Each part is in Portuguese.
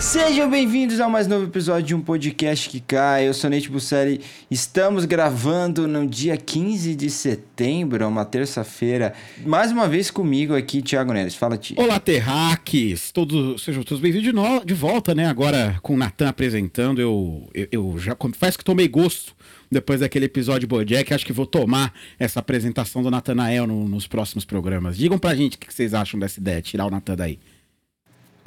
Sejam bem-vindos ao mais novo episódio de um podcast que cai. Eu sou Nate Busselli. Estamos gravando no dia 15 de setembro, uma terça-feira. Mais uma vez comigo aqui, Thiago Neres. Fala, Ti. Olá, terráqueos! Todos, sejam todos bem-vindos de, no- de volta, né? Agora com o Natan apresentando, eu, eu, eu já confesso que tomei gosto depois daquele episódio Bojack. Acho que vou tomar essa apresentação do Natanael no- nos próximos programas. Digam pra gente o que vocês acham dessa ideia, tirar o Natan daí.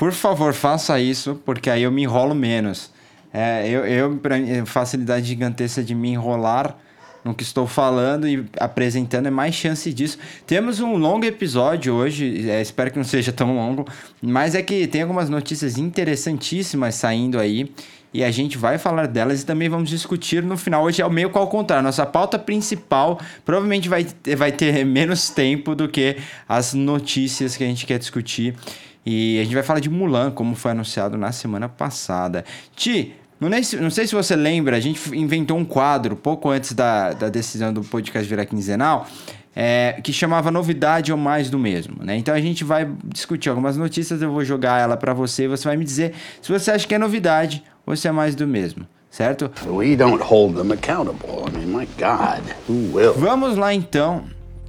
Por favor, faça isso, porque aí eu me enrolo menos. É, eu, eu facilidade gigantesca de me enrolar no que estou falando e apresentando é mais chance disso. Temos um longo episódio hoje, é, espero que não seja tão longo, mas é que tem algumas notícias interessantíssimas saindo aí e a gente vai falar delas e também vamos discutir no final. Hoje é o meio que ao contrário. Nossa pauta principal provavelmente vai, vai ter menos tempo do que as notícias que a gente quer discutir. E a gente vai falar de Mulan, como foi anunciado na semana passada. Ti, não, sei se você lembra, a gente inventou um quadro pouco antes da, da decisão do podcast virar quinzenal, é, que chamava Novidade ou Mais do Mesmo. Né? Então a gente vai discutir algumas notícias, eu vou jogar ela pra você e você vai me dizer se você acha que é novidade ou se é mais do mesmo, certo? We don't hold them accountable. I mean, my God, who will? Vamos lá então.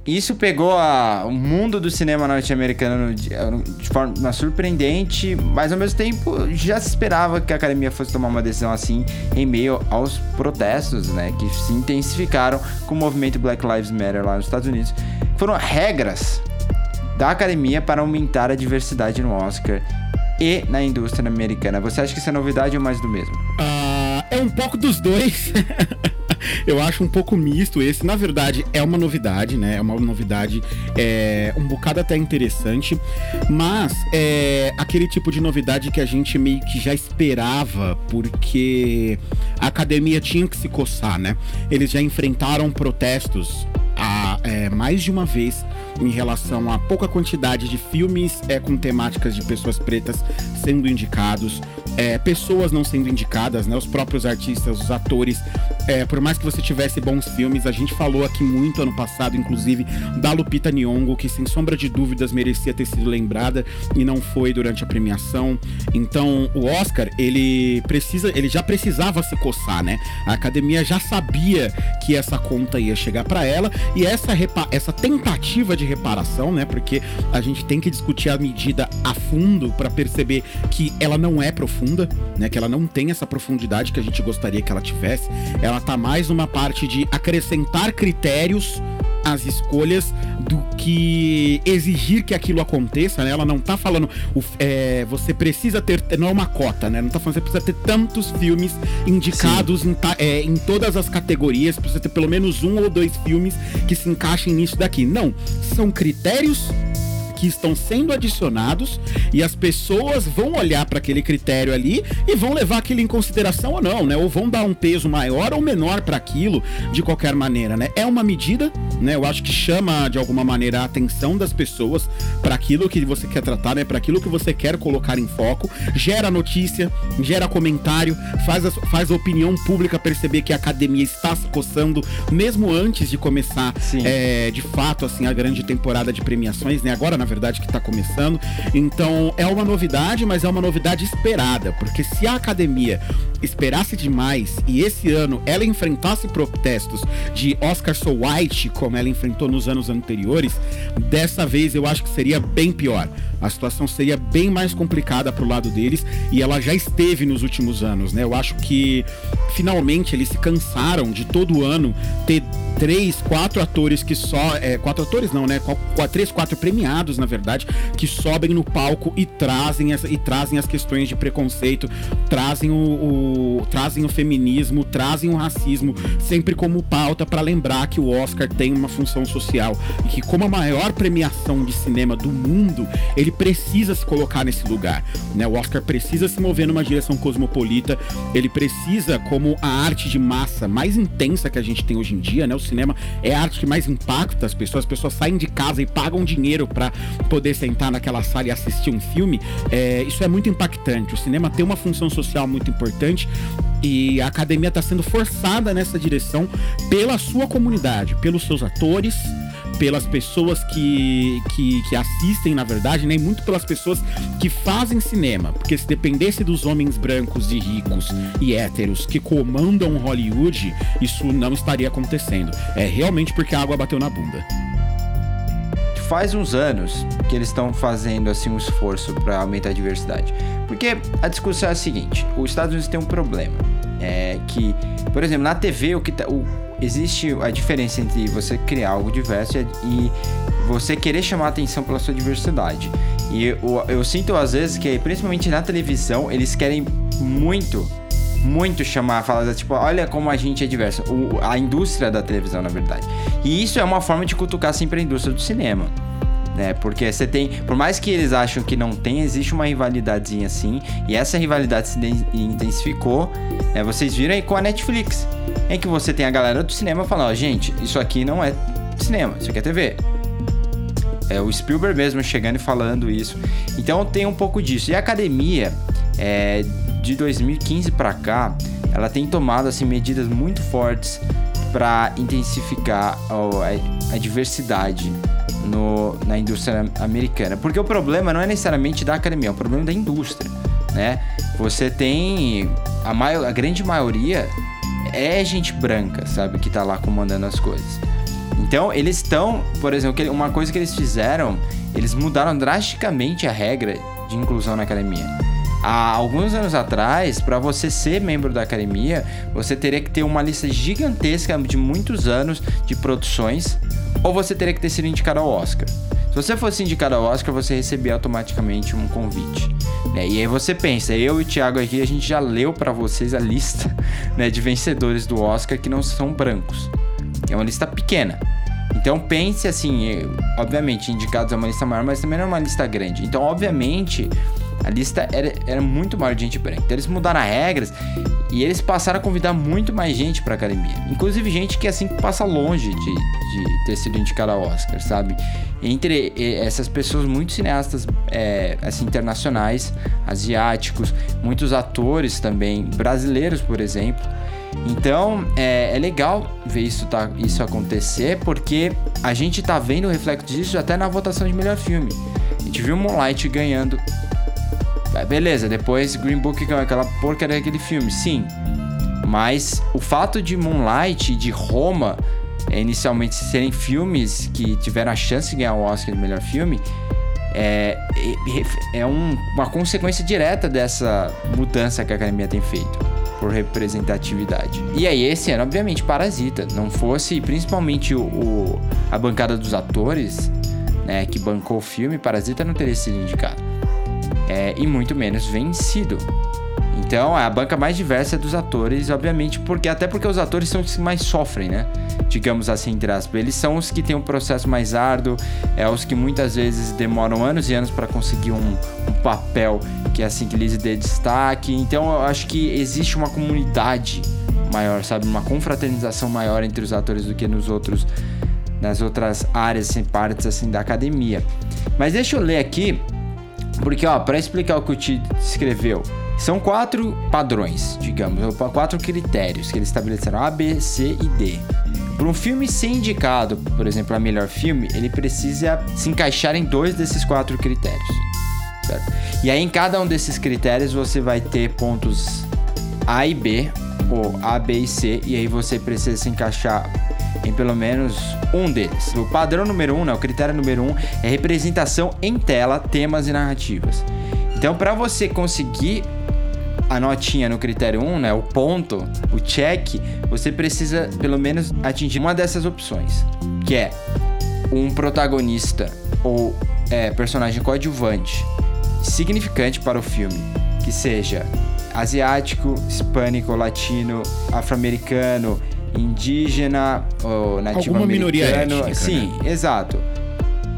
Isso pegou a- o mundo do cinema norte-americano de, de forma surpreendente, mas ao mesmo tempo já se esperava que a academia fosse tomar uma decisão assim em meio aos protestos, né, que se intensificaram com o movimento Black Lives Matter lá nos Estados Unidos. Foram regras da academia para aumentar a diversidade no Oscar e na indústria americana. Você acha que isso é novidade ou mais do mesmo? Ah, é um pouco dos dois. Eu acho um pouco misto esse. Na verdade, é uma novidade, né? É uma novidade é, um bocado até interessante. Mas é aquele tipo de novidade que a gente meio que já esperava, porque a academia tinha que se coçar, né? Eles já enfrentaram protestos a, é, mais de uma vez em relação à pouca quantidade de filmes é, com temáticas de pessoas pretas sendo indicados, é, pessoas não sendo indicadas, né? Os próprios artistas, os atores. É, por mais que você tivesse bons filmes, a gente falou aqui muito ano passado, inclusive, da Lupita Nyong'o, que sem sombra de dúvidas merecia ter sido lembrada e não foi durante a premiação. Então, o Oscar, ele precisa, ele já precisava se coçar, né? A academia já sabia que essa conta ia chegar para ela e essa, essa tentativa de reparação, né? Porque a gente tem que discutir a medida a fundo para perceber que ela não é profunda, né? Que ela não tem essa profundidade que a gente gostaria que ela tivesse. Ela tá mais numa parte de acrescentar critérios às escolhas do que exigir que aquilo aconteça, né? Ela não tá falando, é, você precisa ter, não é uma cota, né? Não tá falando, você precisa ter tantos filmes indicados em, é, em todas as categorias, precisa ter pelo menos um ou dois filmes que se encaixem nisso daqui. Não, são critérios que estão sendo adicionados e as pessoas vão olhar para aquele critério ali e vão levar aquilo em consideração ou não, né? Ou vão dar um peso maior ou menor para aquilo de qualquer maneira, né? É uma medida, né? Eu acho que chama de alguma maneira a atenção das pessoas para aquilo que você quer tratar, né? Para aquilo que você quer colocar em foco, gera notícia, gera comentário, faz a, faz a opinião pública perceber que a academia está se coçando mesmo antes de começar é, de fato, assim, a grande temporada de premiações, né? Agora, na verdade, que tá começando. Então, é uma novidade, mas é uma novidade esperada, porque se a academia esperasse demais e esse ano ela enfrentasse protestos de Oscar So White, como ela enfrentou nos anos anteriores, dessa vez eu acho que seria bem pior. A situação seria bem mais complicada pro lado deles e ela já esteve nos últimos anos, né? Eu acho que finalmente eles se cansaram de todo ano ter três, quatro atores que só. É, quatro atores não, né? Três, quatro premiados, na verdade, que sobem no palco e trazem, essa, e trazem as questões de preconceito, trazem o, o, trazem o feminismo, trazem o racismo sempre como pauta para lembrar que o Oscar tem uma função social e que como a maior premiação de cinema do mundo, ele precisa se colocar nesse lugar, né? O Oscar precisa se mover numa direção cosmopolita, ele precisa como a arte de massa mais intensa que a gente tem hoje em dia, né? O cinema é a arte que mais impacta as pessoas, as pessoas saem de casa e pagam dinheiro para poder sentar naquela sala e assistir um filme. É, isso é muito impactante. O cinema tem uma função social muito importante e a academia está sendo forçada nessa direção pela sua comunidade, pelos seus atores, pelas pessoas que, que, que, assistem, na verdade, nem muito pelas pessoas que fazem cinema. Porque se dependesse dos homens brancos e ricos e héteros que comandam Hollywood, isso não estaria acontecendo. É realmente porque a água bateu na bunda. Faz uns anos que eles estão fazendo assim um esforço para aumentar a diversidade. Porque a discussão é a seguinte: os Estados Unidos tem um problema. É que, por exemplo, na TV o que tá, o, existe a diferença entre você criar algo diverso e você querer chamar atenção pela sua diversidade. E eu, eu sinto às vezes que, principalmente na televisão, eles querem muito muito chamar, falar tipo, olha como a gente é diverso. O, a indústria da televisão, na verdade. E isso é uma forma de cutucar sempre a indústria do cinema. Né? Porque você tem, por mais que eles acham que não tem, existe uma rivalidadezinha assim, e essa rivalidade se intensificou. Né? Vocês viram aí com a Netflix, em que você tem a galera do cinema falando, ó, gente, isso aqui não é cinema, isso aqui é TV. É o Spielberg mesmo chegando e falando isso. Então tem um pouco disso. E a academia, é, de 2015 para cá, ela tem tomado assim medidas muito fortes para intensificar a, a diversidade no, na indústria americana. Porque o problema não é necessariamente da academia, é o problema da indústria, né? Você tem a, maior, a grande maioria é gente branca, sabe, que tá lá comandando as coisas. Então, eles estão, por exemplo, uma coisa que eles fizeram, eles mudaram drasticamente a regra de inclusão na academia. Há alguns anos atrás, para você ser membro da academia, você teria que ter uma lista gigantesca de muitos anos de produções, ou você teria que ter sido indicado ao Oscar. Se você fosse indicado ao Oscar, você recebia automaticamente um convite. Né? E aí você pensa, eu e o Thiago aqui, a gente já leu para vocês a lista né, de vencedores do Oscar que não são brancos. É uma lista pequena. Então pense assim, obviamente, indicados é uma lista maior, mas também não é uma lista grande. Então, obviamente, a lista era, era muito maior de gente branca. Então eles mudaram as regras e eles passaram a convidar muito mais gente pra academia. Inclusive gente que assim passa longe de, de ter sido indicada ao Oscar, sabe? Entre essas pessoas, muitos cineastas é, assim, internacionais, asiáticos, muitos atores também, brasileiros, por exemplo. Então é, é, legal ver isso, tá, isso acontecer, porque a gente tá vendo o reflexo disso até na votação de melhor filme. A gente viu Moonlight ganhando Beleza, depois Green Book, é aquela porcaria daquele filme, sim. Mas o fato de Moonlight e de Roma inicialmente serem filmes que tiveram a chance de ganhar o Oscar de melhor filme é, é, é um, uma consequência direta dessa mudança que a academia tem feito por representatividade. E aí, esse ano, obviamente, Parasita. Não fosse principalmente o, o a bancada dos atores né, que bancou o filme, Parasita não teria sido indicado é, e muito menos vencido. Então, a banca mais diversa é dos atores, obviamente, porque até porque os atores são os que mais sofrem, né? Digamos assim, entre aspas. Eles são os que têm um processo mais árduo, é os que muitas vezes demoram anos e anos para conseguir um, um, papel que é assim que lhes dê destaque. Então, eu acho que existe uma comunidade maior, sabe? Uma confraternização maior entre os atores do que nos outros nas outras áreas, assim, partes assim da academia. Mas deixa eu ler aqui porque, ó, para explicar o que o Ti escreveu, são quatro padrões, digamos, quatro critérios que eles estabeleceram: A, B, C e D. Para um filme ser indicado, por exemplo, a melhor filme, ele precisa se encaixar em dois desses quatro critérios. Certo? E aí, em cada um desses critérios, você vai ter pontos A e B, ou A, B e C, e aí você precisa se encaixar em pelo menos um deles. O padrão número um, né, o critério número um é representação em tela, temas e narrativas. Então, para você conseguir a notinha no critério 1, né, o ponto, o check, você precisa pelo menos atingir uma dessas opções, que é um protagonista ou é, personagem coadjuvante significante para o filme, que seja asiático, hispânico, latino, afro-americano, indígena, ou nativo Alguma minoria americano. étnica, Sim, exato.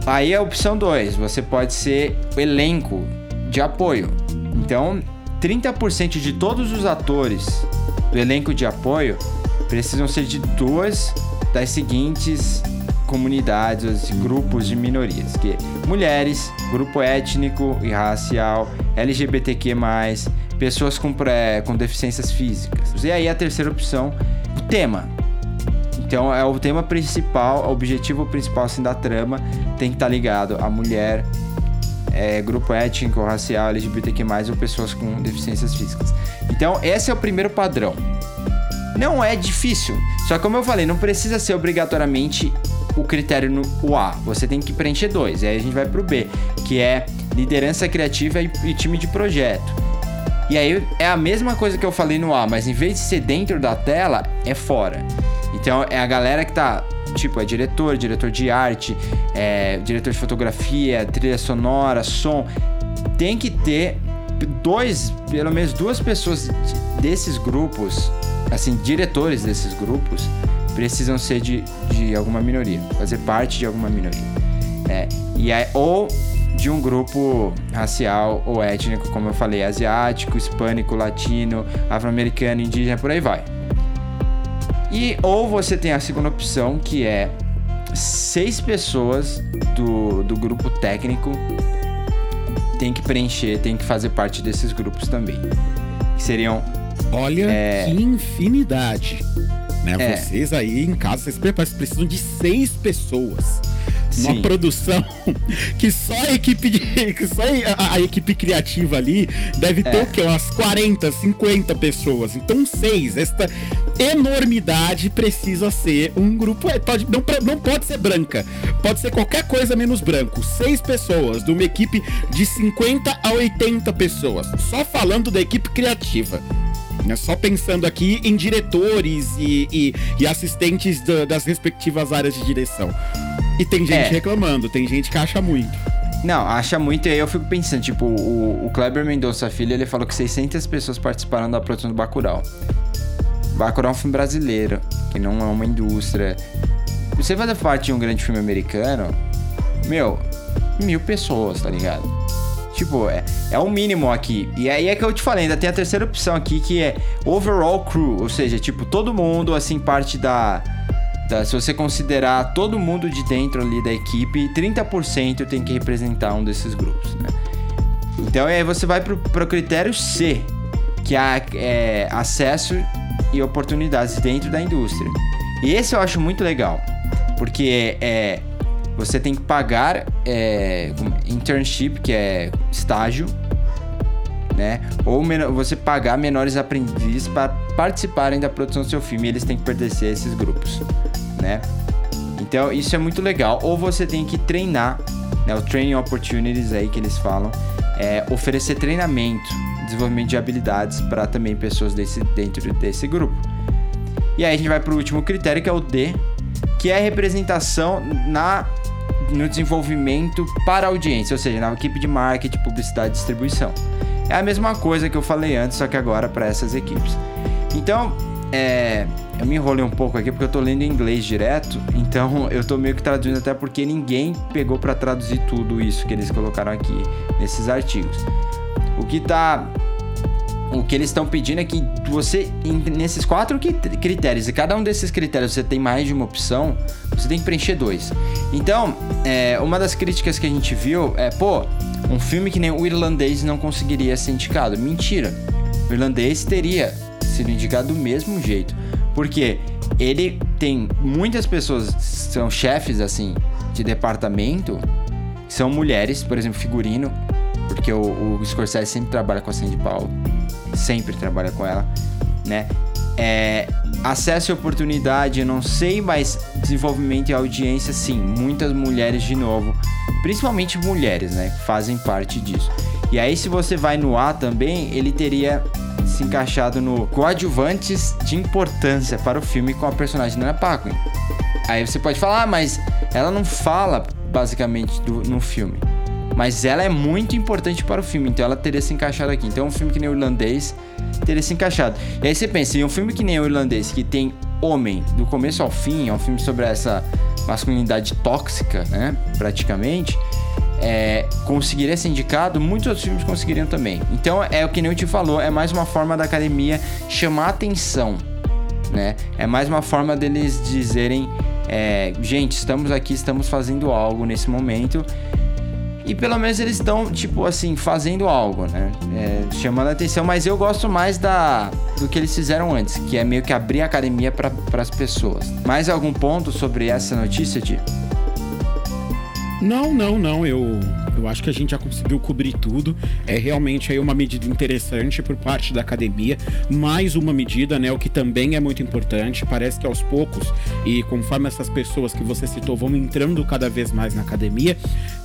Aí a opção 2, você pode ser o elenco de apoio. Então, 30% de todos os atores do elenco de apoio precisam ser de duas das seguintes comunidades, grupos de minorias, que é mulheres, grupo étnico e racial, LGBTQ+, pessoas com, pré, com deficiências físicas. E aí a terceira opção, o tema. Então é o tema principal, o objetivo principal assim, da trama tem que estar ligado à mulher, é, grupo étnico, racial, LGBTQ+, ou pessoas com deficiências físicas. Então esse é o primeiro padrão. Não é difícil, só como eu falei, não precisa ser obrigatoriamente o critério no A. Você tem que preencher dois. E aí a gente vai pro B, que é liderança criativa e time de projeto. E aí é a mesma coisa que eu falei no A, mas em vez de ser dentro da tela, é fora. Então é a galera que tá, tipo, é diretor, diretor de arte, é, diretor de fotografia, trilha sonora, som. Tem que ter dois, pelo menos duas pessoas desses grupos, assim, diretores desses grupos, precisam ser de, de alguma minoria, fazer parte de alguma minoria. É, e aí, ou de um grupo racial ou étnico, como eu falei, asiático, hispânico, latino, afro-americano, indígena, por aí vai. E ou você tem a segunda opção, que é seis pessoas do, do grupo técnico tem que preencher, tem que fazer parte desses grupos também. Que seriam. Olha É. que infinidade. Né? É. Vocês aí em casa, vocês precisam de seis pessoas. Uma Sim. produção que só a equipe de, que só a, a equipe criativa ali deve ter É. o quê? Umas 40, 50 pessoas. Então, seis. Esta enormidade precisa ser um grupo. é, Pode, não, não pode ser branca. Pode ser qualquer coisa menos branco. Seis pessoas, de uma equipe de 50 a 80 pessoas. Só falando da equipe criativa. né? Só pensando aqui em diretores e, e- e assistentes da- das respectivas áreas de direção. E tem gente É. reclamando, tem gente que acha muito. Não, acha muito, e aí eu fico pensando, tipo, o, o Kleber Mendonça Filho, ele falou que 600 pessoas participaram da produção do Bacurau. Bacurau é um filme brasileiro, que não é uma indústria. Você fazer parte de um grande filme americano, meu, mil pessoas, tá ligado? Tipo, é, é o mínimo aqui. E aí é que eu te falei, ainda tem a terceira opção aqui, que é overall crew, ou seja, tipo, todo mundo, assim, parte da... da- se você considerar todo mundo de dentro ali da equipe, 30% tem que representar um desses grupos, né? Então aí você vai pro, pro critério C, que é, é acesso e oportunidades dentro da indústria. E esse eu acho muito legal, porque é, você tem que pagar é, internship, que é estágio, né? Ou você pagar menores aprendizes para participarem da produção do seu filme e eles têm que pertencer a esses grupos, né? Então isso é muito legal. Ou você tem que treinar, né? O training opportunities aí que eles falam, é oferecer treinamento, desenvolvimento de habilidades para também pessoas desse, dentro desse grupo. E aí a gente vai para o último critério que é o D, que é representação na no desenvolvimento para a audiência, ou seja, na equipe de marketing, publicidade e distribuição. É a mesma coisa que eu falei antes, só que agora para essas equipes. Então, é, eu me enrolei um pouco aqui porque eu tô lendo em inglês direto, então eu tô meio que traduzindo até porque ninguém pegou para traduzir tudo isso que eles colocaram aqui nesses artigos. O que tá o que eles estão pedindo é que você, nesses quatro cri- critérios, e cada um desses critérios você tem mais de uma opção, você tem que preencher dois. Então, é, uma das críticas que a gente viu é, pô, um filme que nem o irlandês não conseguiria ser indicado. Mentira. O irlandês teria sido indicado do mesmo jeito. Porque ele tem muitas pessoas, são chefes, assim, de departamento, são mulheres, por exemplo, figurino, porque o, o Scorsese sempre trabalha com a Sandy Paulo, sempre trabalha com ela, né? É, acesso e oportunidade, eu não sei, mas desenvolvimento e audiência, sim, muitas mulheres de novo, principalmente mulheres, né? Fazem parte disso. E aí, se você vai no A também, ele teria se encaixado no coadjuvantes de importância para o filme com a personagem Nana Paquin. Aí você pode falar, ah, mas ela não fala basicamente do, no filme. Mas ela é muito importante para o filme, então ela teria se encaixado aqui. Então, um filme que nem o irlandês teria se encaixado. E aí você pensa, em um filme que nem o irlandês, que tem homem do começo ao fim, é um filme sobre essa masculinidade tóxica, né? Praticamente. É, conseguiria ser indicado, muitos outros filmes conseguiriam também. Então é o que nem eu te falou, é mais uma forma da academia chamar atenção, né? É mais uma forma deles dizerem, é, gente, estamos aqui, estamos fazendo algo nesse momento. E pelo menos eles estão, tipo assim, fazendo algo, né? É, chamando a atenção, mas eu gosto mais da do que eles fizeram antes, que é meio que abrir a academia para as pessoas. Mais algum ponto sobre essa notícia, Di? Não, não, não. Eu, eu acho que a gente já conseguiu cobrir tudo. É realmente aí uma medida interessante por parte da academia. Mais uma medida, né? O que também é muito importante. Parece que aos poucos, e conforme essas pessoas que você citou vão entrando cada vez mais na academia,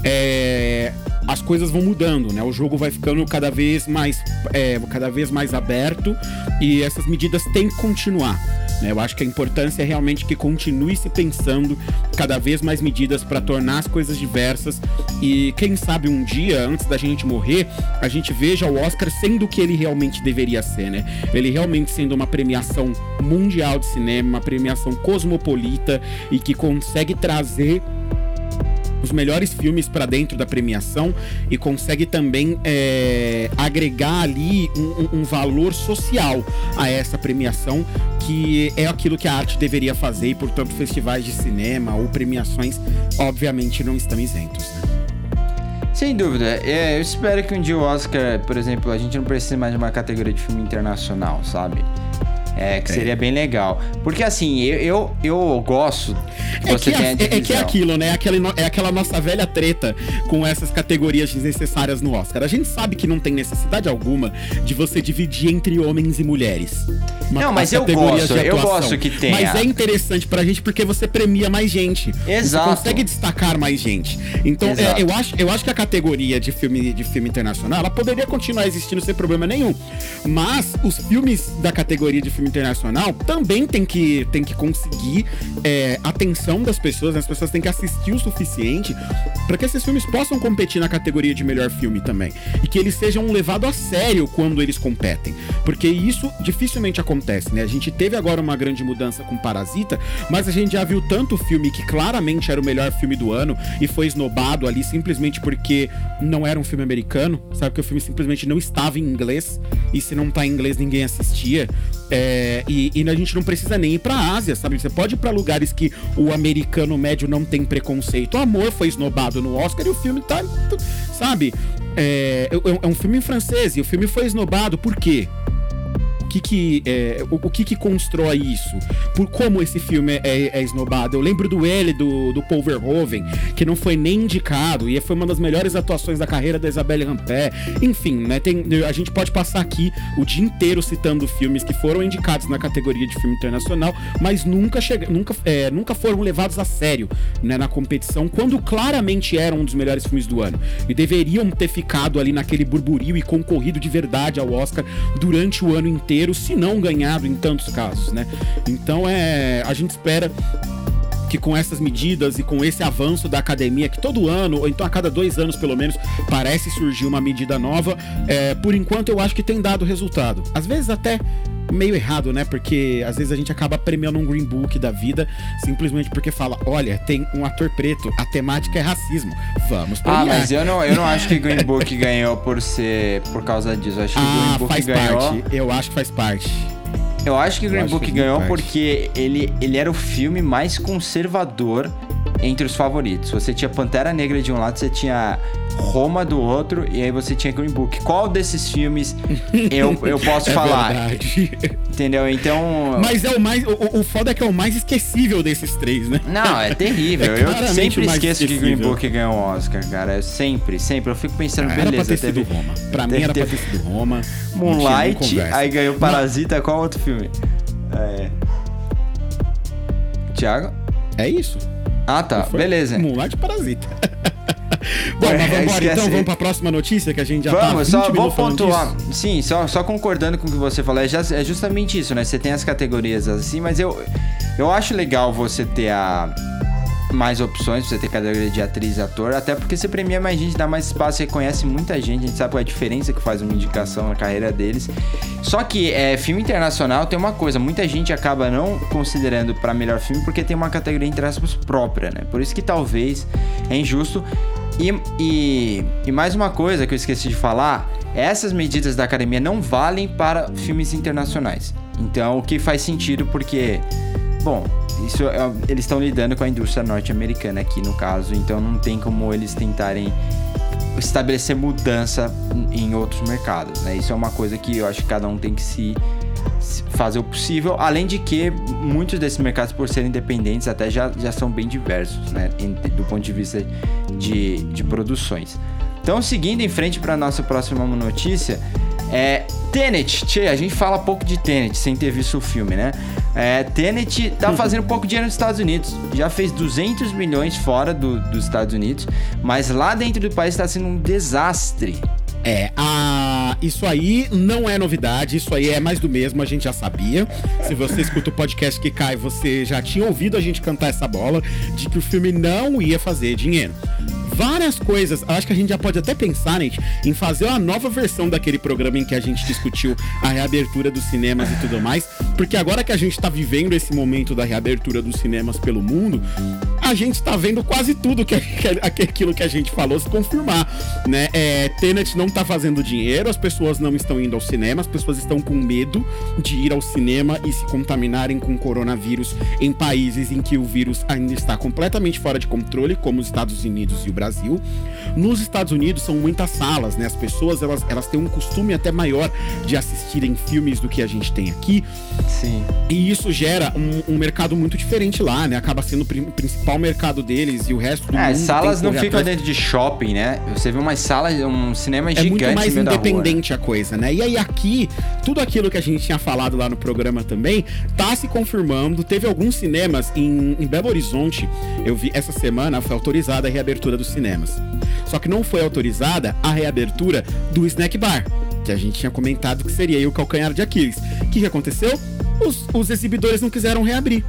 é, as coisas vão mudando, né? O jogo vai ficando cada vez mais, é, cada vez mais aberto e essas medidas têm que continuar. Né? Eu acho que a importância é realmente que continue se pensando cada vez mais medidas para tornar as coisas diversas e quem sabe um dia, antes da gente morrer, a gente veja o Oscar sendo o que ele realmente deveria ser, né? Ele realmente sendo uma premiação mundial de cinema, uma premiação cosmopolita e que consegue trazer os melhores filmes para dentro da premiação e consegue também é, agregar ali um, um, valor social a essa premiação, que é aquilo que a arte deveria fazer e, portanto, festivais de cinema ou premiações, obviamente, não estão isentos. Né? Sem dúvida. É, eu espero que um dia o Oscar, por exemplo, a gente não precise mais de uma categoria de filme internacional, sabe? É, que é. seria bem legal. Porque assim, eu, eu, eu gosto que é você que tenha é, é que é aquilo, né? Aquela, é aquela nossa velha treta com essas categorias desnecessárias no Oscar. A gente sabe que não tem necessidade alguma de você dividir entre homens e mulheres. Uma, não, mas eu gosto, eu gosto que tenha. Mas é interessante pra gente porque você premia mais gente. Exato. Você consegue destacar mais gente. Então, é, eu, acho, eu acho que a categoria de filme, de filme internacional, ela poderia continuar existindo sem problema nenhum. Mas os filmes da categoria de filme internacional também tem que, tem que conseguir é, atenção das pessoas, né? as pessoas têm que assistir o suficiente para que esses filmes possam competir na categoria de melhor filme também. E que eles sejam levados a sério quando eles competem. Porque isso dificilmente acontece, né? A gente teve agora uma grande mudança com Parasita, mas a gente já viu tanto filme que claramente era o melhor filme do ano e foi esnobado ali simplesmente porque não era um filme americano, sabe? Que o filme simplesmente não estava em inglês e se não tá em inglês ninguém assistia. É, e, e, a gente não precisa nem ir pra Ásia, sabe? Você pode ir pra lugares que o americano médio não tem preconceito. O Amor foi esnobado no Oscar e o filme tá. Sabe? É, é, um filme em francês e o filme foi esnobado. Por quê? Que que, é, o, o, que que constrói isso? Por como esse filme é, é, é esnobado? Eu lembro do L do, do Paul Verhoeven, que não foi nem indicado e foi uma das melhores atuações da carreira da Isabelle Rampé. Enfim, né, tem, a gente pode passar aqui o dia inteiro citando filmes que foram indicados na categoria de filme internacional, mas nunca, chega, nunca, é, nunca foram levados a sério né, na competição, quando claramente eram um dos melhores filmes do ano. E deveriam ter ficado ali naquele burburinho e concorrido de verdade ao Oscar durante o ano inteiro brasileiro, se não ganhado em tantos casos, né? Então é, a gente espera que com essas medidas e com esse avanço da academia, que todo ano, ou então a cada dois anos pelo menos, parece surgir uma medida nova, é, por enquanto eu acho que tem dado resultado. Às vezes até meio errado, né? Porque às vezes a gente acaba premiando um Green Book da vida simplesmente porque fala: olha, tem um ator preto, a temática é racismo. Vamos premiar. Ah, mas eu não, eu não acho que Green Book ganhou por ser por causa disso. Eu acho que ah, Green Book faz ganhou. Parte. Eu acho que faz parte. Eu acho que Green Book ganhou porque ele, ele era o filme mais conservador entre os favoritos. Você tinha Pantera Negra de um lado, você tinha Roma do outro, e aí você tinha Green Book. Qual desses filmes eu, eu posso é falar? Verdade. Entendeu? Então. Mas é o mais. O, o foda é que é o mais esquecível desses três, né? Não, é terrível. É eu sempre esqueço que Green Book ganhou o Oscar, cara. Eu sempre, sempre. Eu fico pensando, ah, beleza. Era pra ter teve, sido Roma. Pra teve, mim era teve, pra ter sido Roma. Moonlight, aí ganhou Parasita. Qual outro filme? É. Tiago? É isso. Ah, tá. Beleza. Moonlight Parasita. Bom, mas vamos embora. Então vamos para a próxima notícia que a gente já tá Vamos, tá só vou pontuar. Sim, só, só concordando com o que você falou. É, é justamente isso, né? Você tem as categorias assim, mas eu, eu acho legal você ter a mais opções, você ter categoria de atriz e ator, até porque você premia mais gente, dá mais espaço, reconhece muita gente, a gente sabe qual é a diferença que faz uma indicação na carreira deles. Só que é, filme internacional tem uma coisa, muita gente acaba não considerando para melhor filme porque tem uma categoria entre aspas própria, né? Por isso que talvez é injusto. E, e, e mais uma coisa que eu esqueci de falar, essas medidas da academia não valem para filmes internacionais. Então, o que faz sentido porque, bom, isso é, eles estão lidando com a indústria norte-americana aqui no caso, então não tem como eles tentarem estabelecer mudança em outros mercados, né? Isso é uma coisa que eu acho que cada um tem que se fazer o possível, além de que muitos desses mercados, por serem independentes, até já, já são bem diversos, né? Do ponto de vista de, de produções. Então, seguindo em frente para nossa próxima notícia, é Tenet. Tchê, a gente fala pouco de Tenet sem ter visto o filme, né? É, Tenet tá fazendo pouco dinheiro nos Estados Unidos. Já fez 200 milhões fora do, dos Estados Unidos, mas lá dentro do país está sendo um desastre. É, a... isso aí não é novidade, isso aí é mais do mesmo, a gente já sabia. Se você escuta o podcast que cai, você já tinha ouvido a gente cantar essa bola de que o filme não ia fazer dinheiro várias coisas. Acho que a gente já pode até pensar, né, em fazer uma nova versão daquele programa em que a gente discutiu a reabertura dos cinemas e tudo mais. Porque agora que a gente tá vivendo esse momento da reabertura dos cinemas pelo mundo, a gente tá vendo quase tudo que, que aquilo que a gente falou se confirmar, né? É, Tenet não tá fazendo dinheiro, as pessoas não estão indo ao cinema, as pessoas estão com medo de ir ao cinema e se contaminarem com coronavírus em países em que o vírus ainda está completamente fora de controle, como os Estados Unidos e o Brasil. Brasil. Nos Estados Unidos são muitas salas, né? As pessoas elas, elas têm um costume até maior de assistirem filmes do que a gente tem aqui. Sim. E isso gera um, um mercado muito diferente lá, né? Acaba sendo o principal mercado deles e o resto do é, mundo. salas não ficam dentro de shopping, né? Você vê uma sala, um cinema gigante. É muito mais independente a coisa, né? E aí aqui, tudo aquilo que a gente tinha falado lá no programa também, tá se confirmando. Teve alguns cinemas em, em Belo Horizonte, eu vi essa semana, foi autorizada a reabertura dos cinemas. Só que não foi autorizada a reabertura do snack bar, que a gente tinha comentado que seria o calcanhar de Aquiles. O que, que aconteceu? Os, os exibidores não quiseram reabrir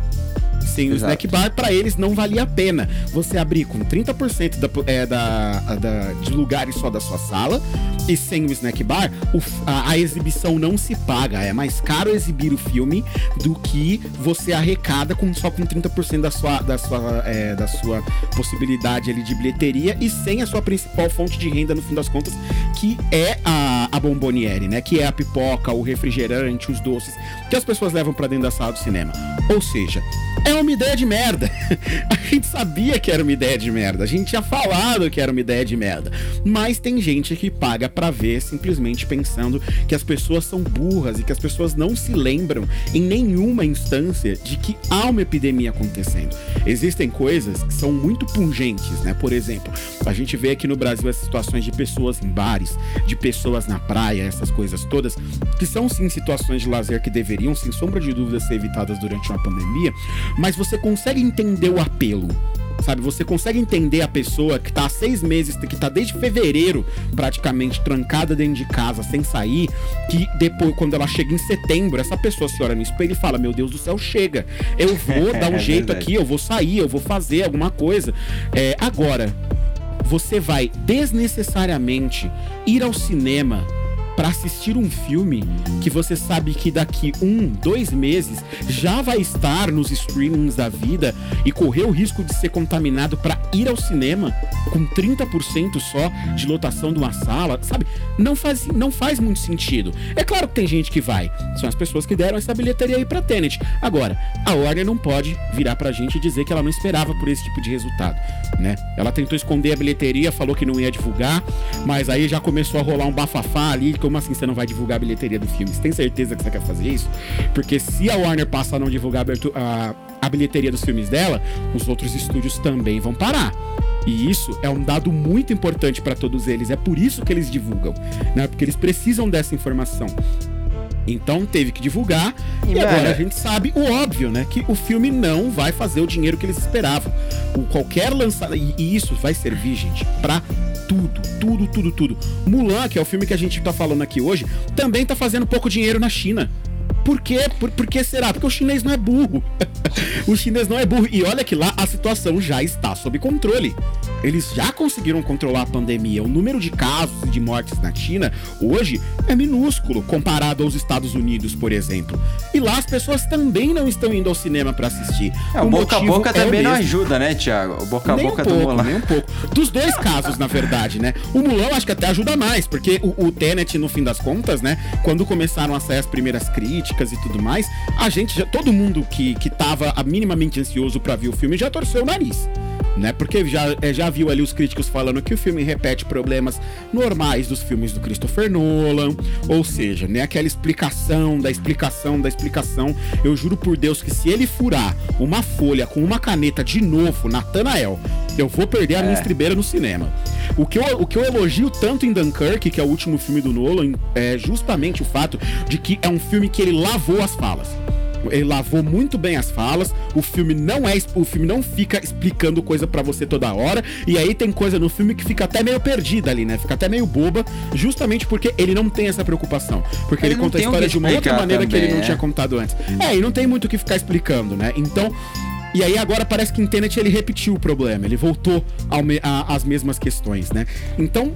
sem o snack bar, para eles não valia a pena você abrir com 30% da, é, da, da, de lugares só da sua sala e sem o snack bar, o, a, a, exibição não se paga. É mais caro exibir o filme do que você arrecada com, só com 30% da sua, da, sua, é, da sua possibilidade ali de bilheteria e sem a sua principal fonte de renda, no fim das contas, que é a, a bomboniere, né? Que é a pipoca, o refrigerante, os doces, que as pessoas levam para dentro da sala do cinema. Ou seja, é uma ideia de merda. A gente sabia que era uma ideia de merda. A gente tinha falado que era uma ideia de merda. Mas tem gente que paga para ver simplesmente pensando que as pessoas são burras e que as pessoas não se lembram em nenhuma instância de que há uma epidemia acontecendo. Existem coisas que são muito pungentes, né? Por exemplo, a gente vê aqui no Brasil as situações de pessoas em bares, de pessoas na praia, essas coisas todas, que são sim situações de lazer que deveriam, sem sombra de dúvida, ser evitadas durante uma pandemia, mas você consegue entender o apelo sabe? Você consegue entender a pessoa que tá há seis meses, que tá desde fevereiro praticamente trancada dentro de casa, sem sair, que depois, quando ela chega em setembro, essa pessoa se olha no espelho e fala: Meu Deus do céu, chega, eu vou dar um é jeito aqui, eu vou sair, eu vou fazer alguma coisa. É, agora, você vai desnecessariamente ir ao cinema para assistir um filme que você sabe que daqui um, dois meses já vai estar nos streamings da vida e correr o risco de ser contaminado para ir ao cinema com 30% só de lotação de uma sala, sabe? Não faz, não faz muito sentido. É claro que tem gente que vai, são as pessoas que deram essa bilheteria aí pra Tenet. Agora, a Warner não pode virar pra gente e dizer que ela não esperava por esse tipo de resultado, né? Ela tentou esconder a bilheteria, falou que não ia divulgar, mas aí já começou a rolar um bafafá ali, como assim você não vai divulgar a bilheteria do filme? Você tem certeza que você quer fazer isso? Porque se a Warner passa a não divulgar a, a bilheteria dos filmes dela, os outros estúdios também vão parar. E isso é um dado muito importante para todos eles. É por isso que eles divulgam, né? Porque eles precisam dessa informação. Então teve que divulgar e, e agora a gente sabe o óbvio, né? Que o filme não vai fazer o dinheiro que eles esperavam. O qualquer lançado e, e isso vai servir, gente, para tudo, tudo, tudo, tudo. Mulan, que é o filme que a gente tá falando aqui hoje, também tá fazendo pouco dinheiro na China. Por quê? Por, por que será? Porque o chinês não é burro. o chinês não é burro. E olha que lá a situação já está sob controle. Eles já conseguiram controlar a pandemia. O número de casos e de mortes na China hoje é minúsculo comparado aos Estados Unidos, por exemplo. E lá as pessoas também não estão indo ao cinema para assistir. É, o, boca a boca é também não ajuda, né, Thiago? O boca a nem boca um do pouco, Mulan. nem um pouco. Dos dois casos, na verdade, né? O Mulan eu acho que até ajuda mais, porque o, o Tenet, no fim das contas, né? Quando começaram a sair as primeiras críticas e tudo mais, a gente já. Todo mundo que, que tava minimamente ansioso pra ver o filme já torceu o nariz. Né? Porque já, é, já viu ali os críticos falando que o filme repete problemas normais dos filmes do Christopher Nolan. Ou seja, né? Aquela explicação da explicação da explicação. Eu juro por Deus que se ele furar uma folha com uma caneta de novo, Nathanael, eu vou perder a minha estribeira no cinema. O que, eu, o que eu elogio tanto em Dunkirk, que é o último filme do Nolan, é justamente o fato de que é um filme que ele lavou as falas. Ele lavou muito bem as falas. O filme não é, o filme não fica explicando coisa pra você toda hora. E aí tem coisa no filme que fica até meio perdida ali, né? Fica até meio boba, justamente porque ele não tem essa preocupação. Porque Ele ele, conta a história de uma outra maneira que ele também, não né? tinha contado antes. É, e não tem muito o que ficar explicando, né? Então, e aí agora parece que em Tenet ele repetiu o problema, ele voltou às mesmas questões, né? Então,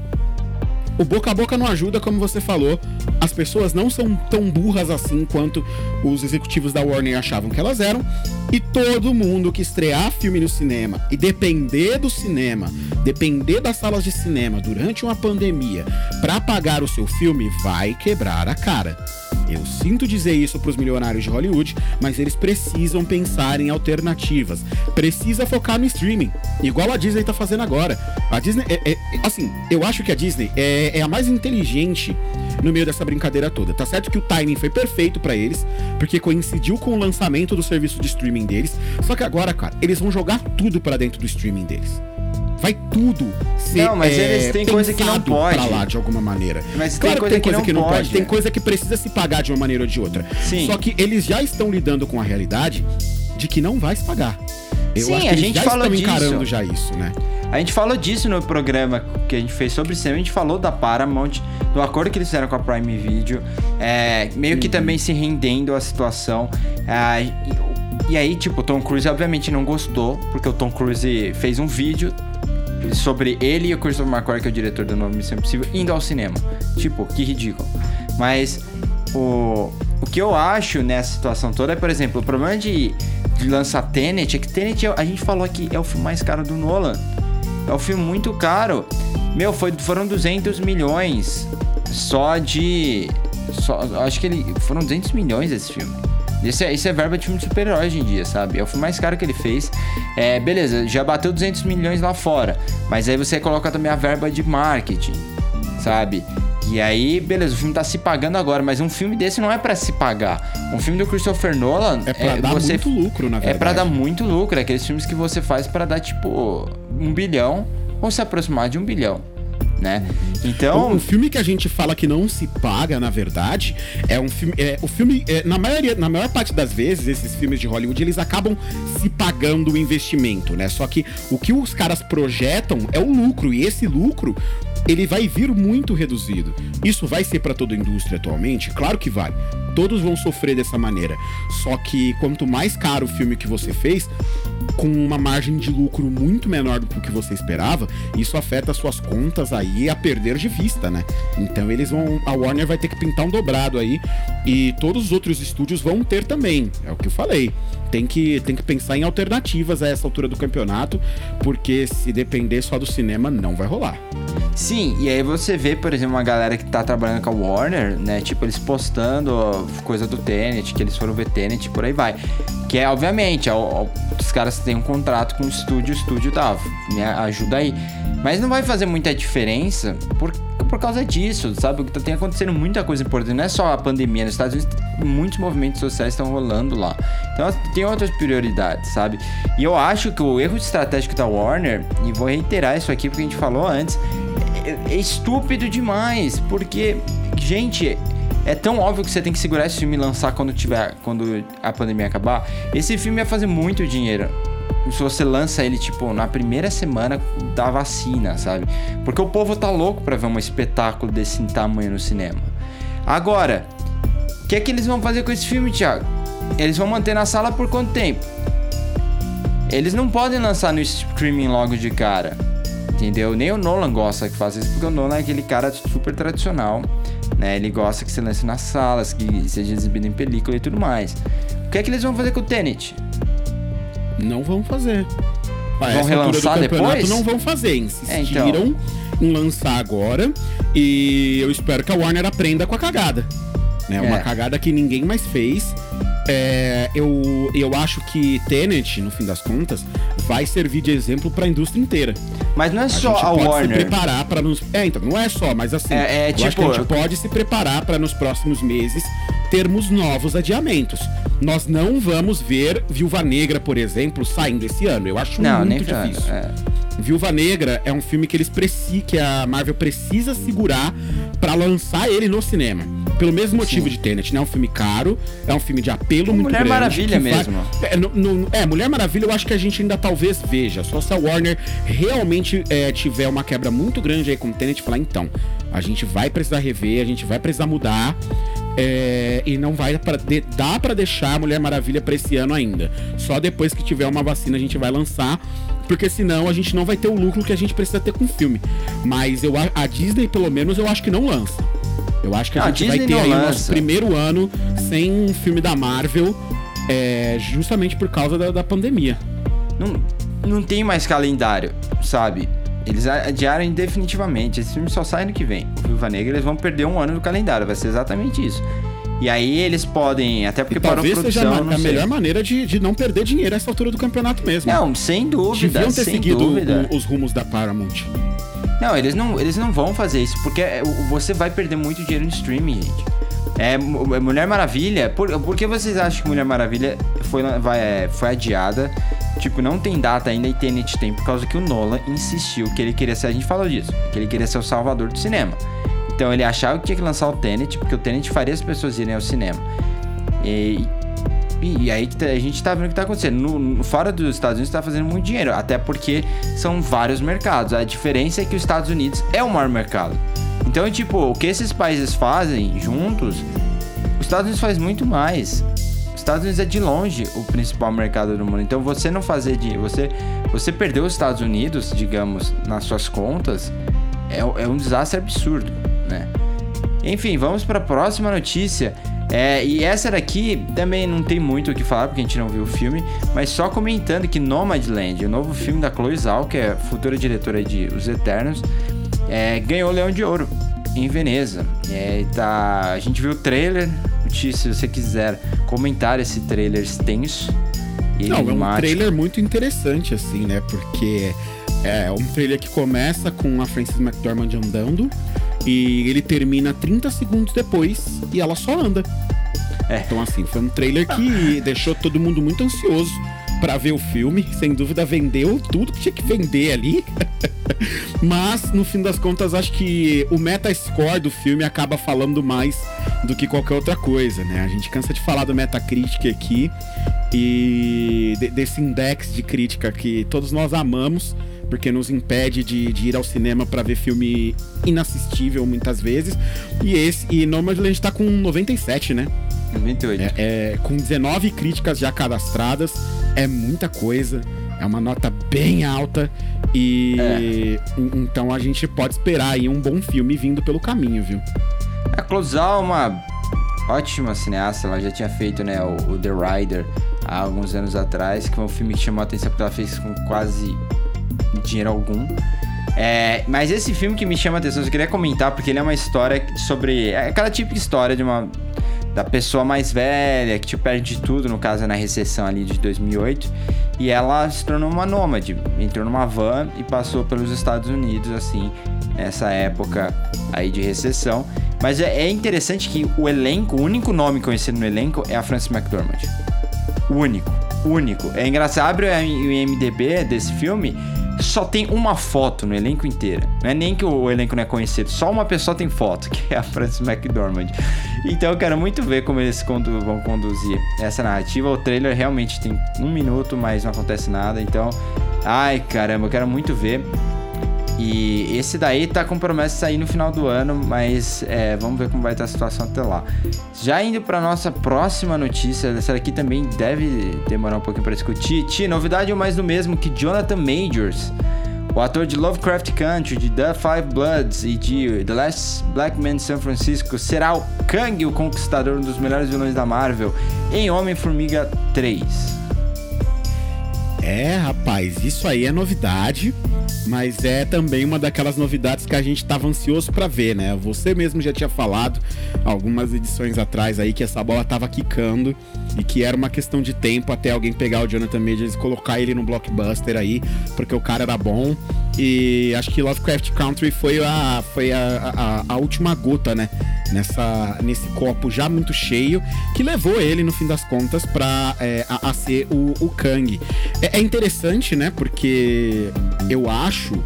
o boca a boca não ajuda, como você falou. As pessoas não são tão burras assim quanto os executivos da Warner achavam que elas eram. E todo mundo que estrear filme no cinema e depender do cinema, depender das salas de cinema durante uma pandemia pra pagar o seu filme, vai quebrar a cara. Eu sinto dizer isso pros milionários de Hollywood, mas eles precisam pensar em alternativas. Precisa focar no streaming, igual a Disney tá fazendo agora. A Disney, é- é- assim, eu acho que a Disney é, é a mais inteligente no meio dessa brincadeira toda. Tá certo que o timing foi perfeito pra eles, porque coincidiu com o lançamento do serviço de streaming deles. Só que agora, cara, eles vão jogar tudo pra dentro do streaming deles. Vai tudo ser Não, mas é, eles têm coisa que não pode. pra lá de alguma maneira. Mas tem claro coisa que tem que coisa não que não pode. pode. Tem coisa que precisa se pagar de uma maneira ou de outra. Sim. Só que eles já estão lidando com a realidade de que não vai se pagar. Eu Sim, acho que a eles gente já falou estão disso. encarando já isso, né? A gente falou disso no programa que a gente fez sobre cinema, a gente falou da Paramount, do acordo que eles fizeram com a Prime Video, é, meio Uhum. que também se rendendo à situação. é, e, e aí, tipo, o Tom Cruise obviamente não gostou, porque o Tom Cruise fez um vídeo sobre ele e o Christopher McQuarrie, que é o diretor do novo Missão Impossível, indo ao cinema. Tipo, que ridículo. Mas o, o que eu acho nessa situação toda é, por exemplo, o problema de, de lançar Tenet é que Tenet, é- a gente falou aqui, é o filme mais caro do Nolan. É um filme muito caro. Meu, foi, foram 200 milhões só de. Só, acho que ele. Foram 200 milhões esse filme. Isso é, isso é verba de filme de super-herói hoje em dia, sabe? É o filme mais caro que ele fez. É, beleza, já bateu 200 milhões lá fora. Mas aí você coloca também a verba de marketing, sabe? E aí, beleza, o filme tá se pagando agora, mas um filme desse não é pra se pagar. Um filme do Christopher Nolan É pra dar você, muito lucro, na É verdade. pra dar muito lucro, é aqueles filmes que você faz pra dar tipo um bilhão ou se aproximar de um bilhão, né? Então, o filme que a gente fala que não se paga, na verdade, é um filme. É, o filme, é, na, maioria, na maior parte das vezes, esses filmes de Hollywood, eles acabam se pagando o investimento, né? Só que o que os caras projetam é o lucro, e esse lucro. Ele vai vir muito reduzido. Isso vai ser pra toda a indústria atualmente? Claro que vai. Todos vão sofrer dessa maneira. Só que quanto mais caro o filme que você fez, com uma margem de lucro muito menor do que você esperava, isso afeta as suas contas aí a perder de vista, né? Então eles vão. A Warner vai ter que pintar um dobrado aí. E todos os outros estúdios vão ter também. É o que eu falei. Tem que, tem que pensar em alternativas a essa altura do campeonato, porque se depender só do cinema, não vai rolar. Sim, e aí você vê, por exemplo, uma galera que tá trabalhando com a Warner, né? Tipo, eles postando coisa do Tenet, que eles foram ver Tenet por aí vai. Que é, obviamente, ó, ó, os caras têm um contrato com o estúdio, o estúdio tá, me ajuda aí. Mas não vai fazer muita diferença por, por causa disso, sabe? Tá- Tem acontecendo muita coisa importante. Não é só a pandemia. Nos Estados Unidos, muitos movimentos sociais estão rolando lá. Então, tem outras prioridades, sabe? E eu acho que o erro estratégico da Warner, e vou reiterar isso aqui porque a gente falou antes, é, é estúpido demais. Porque, gente, é tão óbvio que você tem que segurar esse filme e lançar quando tiver, quando a pandemia acabar. Esse filme ia fazer muito dinheiro. Se você lança ele, tipo, na primeira semana da vacina, sabe? Porque o povo tá louco pra ver um espetáculo desse tamanho no cinema. Agora, o que é que eles vão fazer com esse filme, Thiago? Eles vão manter na sala por quanto tempo? Eles não podem lançar no streaming logo de cara. Entendeu? Nem o Nolan gosta que faça isso, porque o Nolan é aquele cara super tradicional, né? Ele gosta que você lance nas salas, que seja exibido em película e tudo mais. O que é que eles vão fazer com o Tenet? Não vão fazer. Vão relançar depois? Não vão fazer. É, Insistiram então. em lançar agora. E eu espero que a Warner aprenda com a cagada. Né? Uma É. cagada que ninguém mais fez. É, eu, eu acho que Tenet, no fim das contas, vai servir de exemplo para a indústria inteira. Mas não é A só gente a pode Warner. se preparar para nos. É, então, não é só, mas assim. É- é eu acho que tipo- a gente pode se preparar para nos próximos meses termos novos adiamentos. Nós não vamos ver Viúva Negra, por exemplo, saindo esse ano. Eu acho Não, muito difícil. é. Viúva Negra é um filme que eles preci, que a Marvel precisa segurar pra lançar ele no cinema. Pelo mesmo motivo de Tenet, né? É um filme caro, é um filme de apelo muito Mulher grande. Maravilha que vai- mesmo. É, no- no- é, Mulher Maravilha eu acho que a gente ainda talvez veja. Só se a Warner realmente é, tiver uma quebra muito grande aí com o Tenet e falar, então, a gente vai precisar rever, a gente vai precisar mudar. É, e não vai para dá pra deixar a Mulher Maravilha pra esse ano ainda. Só depois que tiver uma vacina a gente vai lançar, porque senão a gente não vai ter o lucro que a gente precisa ter com o filme. Mas eu a- Disney pelo menos eu acho que não lança. Eu acho que a a gente vai Disney ter não aí o nosso lança. primeiro ano sem um filme da Marvel, é, justamente por causa da, da pandemia. Não, não tem mais calendário, sabe? Eles adiaram definitivamente. Esse filme só sai ano que vem. O Viúva Negra, eles vão perder um ano do calendário. Vai ser exatamente isso. E aí eles podem, até porque E parou a talvez seja produção, a, melhor maneira de, de não perder dinheiro a essa altura do campeonato mesmo. Não, sem dúvida, Deviam ter sem seguido dúvida. o- os rumos da Paramount. Não, eles não, eles não vão fazer isso, porque é, você vai perder muito dinheiro no streaming, gente. É, é Mulher Maravilha. Por, por que vocês acham que Mulher Maravilha foi, vai, é, foi adiada? Tipo, não tem data ainda e Tenet tem, por causa que o Nolan insistiu que ele queria ser. A gente falou disso, que ele queria ser o salvador do cinema. Então ele achava que tinha que lançar o Tenet, porque o Tenet faria as pessoas irem ao cinema. E, e, e aí tá- a gente tá vendo o que tá acontecendo. No, no- fora dos Estados Unidos tá fazendo muito dinheiro, até porque são vários mercados. A diferença é que os Estados Unidos é o maior mercado. Então, tipo, o que esses países fazem juntos, os Estados Unidos faz muito mais. Os Estados Unidos é de longe o principal mercado do mundo. Então, você não fazer de. Você, você perder os Estados Unidos, digamos, nas suas contas, é, é um desastre absurdo, né? Enfim, vamos para a próxima notícia. É, e essa daqui também não tem muito o que falar, porque a gente não viu o filme, mas só comentando que Nomadland, o novo filme da Chloe Zhao, que é futura diretora de Os Eternos, é, ganhou o Leão de Ouro em Veneza. É, tá, a gente viu o trailer, Ti, se você quiser comentar esse trailer extenso. e Não, é um trailer muito interessante, assim, né? Porque é um trailer que começa com a Frances McDormand andando e ele termina 30 segundos depois e ela só anda. É. Então, assim, foi um trailer que deixou todo mundo muito ansioso pra ver o filme. Sem dúvida, vendeu tudo que tinha que vender ali. Mas, no fim das contas, acho que o metascore do filme acaba falando mais do que qualquer outra coisa, né? A gente cansa de falar do Metacritic aqui e de- desse index de crítica que todos nós amamos, porque nos impede de, de ir ao cinema pra ver filme inassistível muitas vezes. E esse e Nomadland tá com 97, né? 28. É, é, com 19 críticas já cadastradas, é muita coisa, é uma nota bem alta e en- então a gente pode esperar aí um bom filme vindo pelo caminho, viu? A Closal é uma ótima cineasta, ela já tinha feito né, o, o The Rider há alguns anos atrás, que foi um filme que chamou a atenção porque ela fez com quase dinheiro algum. É, mas esse filme que me chama a atenção, eu queria comentar porque ele é uma história sobre. É aquela típica história de uma. Da pessoa mais velha, que te perde de tudo, no caso é na recessão ali de 2008. E ela se tornou uma nômade. Entrou numa van e passou pelos Estados Unidos, assim, nessa época aí de recessão. Mas é, é interessante que o elenco, o único nome conhecido no elenco é a Frances McDormand. O único. Único. É engraçado. Abre o IMDB desse filme, só tem uma foto no elenco inteiro. Não é nem que o elenco não é conhecido, só uma pessoa tem foto, que é a Frances McDormand. Então eu quero muito ver como eles condu- vão conduzir essa narrativa. O trailer realmente tem um minuto, mas não acontece nada. Então, ai caramba, eu quero muito ver. E esse daí tá com promessa de sair no final do ano, mas é, vamos ver como vai estar a situação até lá. Já indo para nossa próxima notícia, essa daqui também deve demorar um pouquinho para discutir. Tia, novidade ou mais do mesmo que Jonathan Majors, o ator de Lovecraft Country, de The Five Bloods e de The Last Black Man in San Francisco, será o Kang, o conquistador, um dos melhores vilões da Marvel, em Homem-Formiga 3. É, rapaz, isso aí é novidade, mas é também uma daquelas novidades que a gente tava ansioso para ver, né? Você mesmo já tinha falado algumas edições atrás aí que essa bola tava quicando e que era uma questão de tempo até alguém pegar o Jonathan Majors e colocar ele no blockbuster aí, porque o cara era bom. E acho que Lovecraft Country foi a, foi a, a, a última gota, né? Nessa, nesse copo já muito cheio, que levou ele, no fim das contas, pra, é, a, a, ser o, o Kang. É, é, interessante, né? Porque eu acho,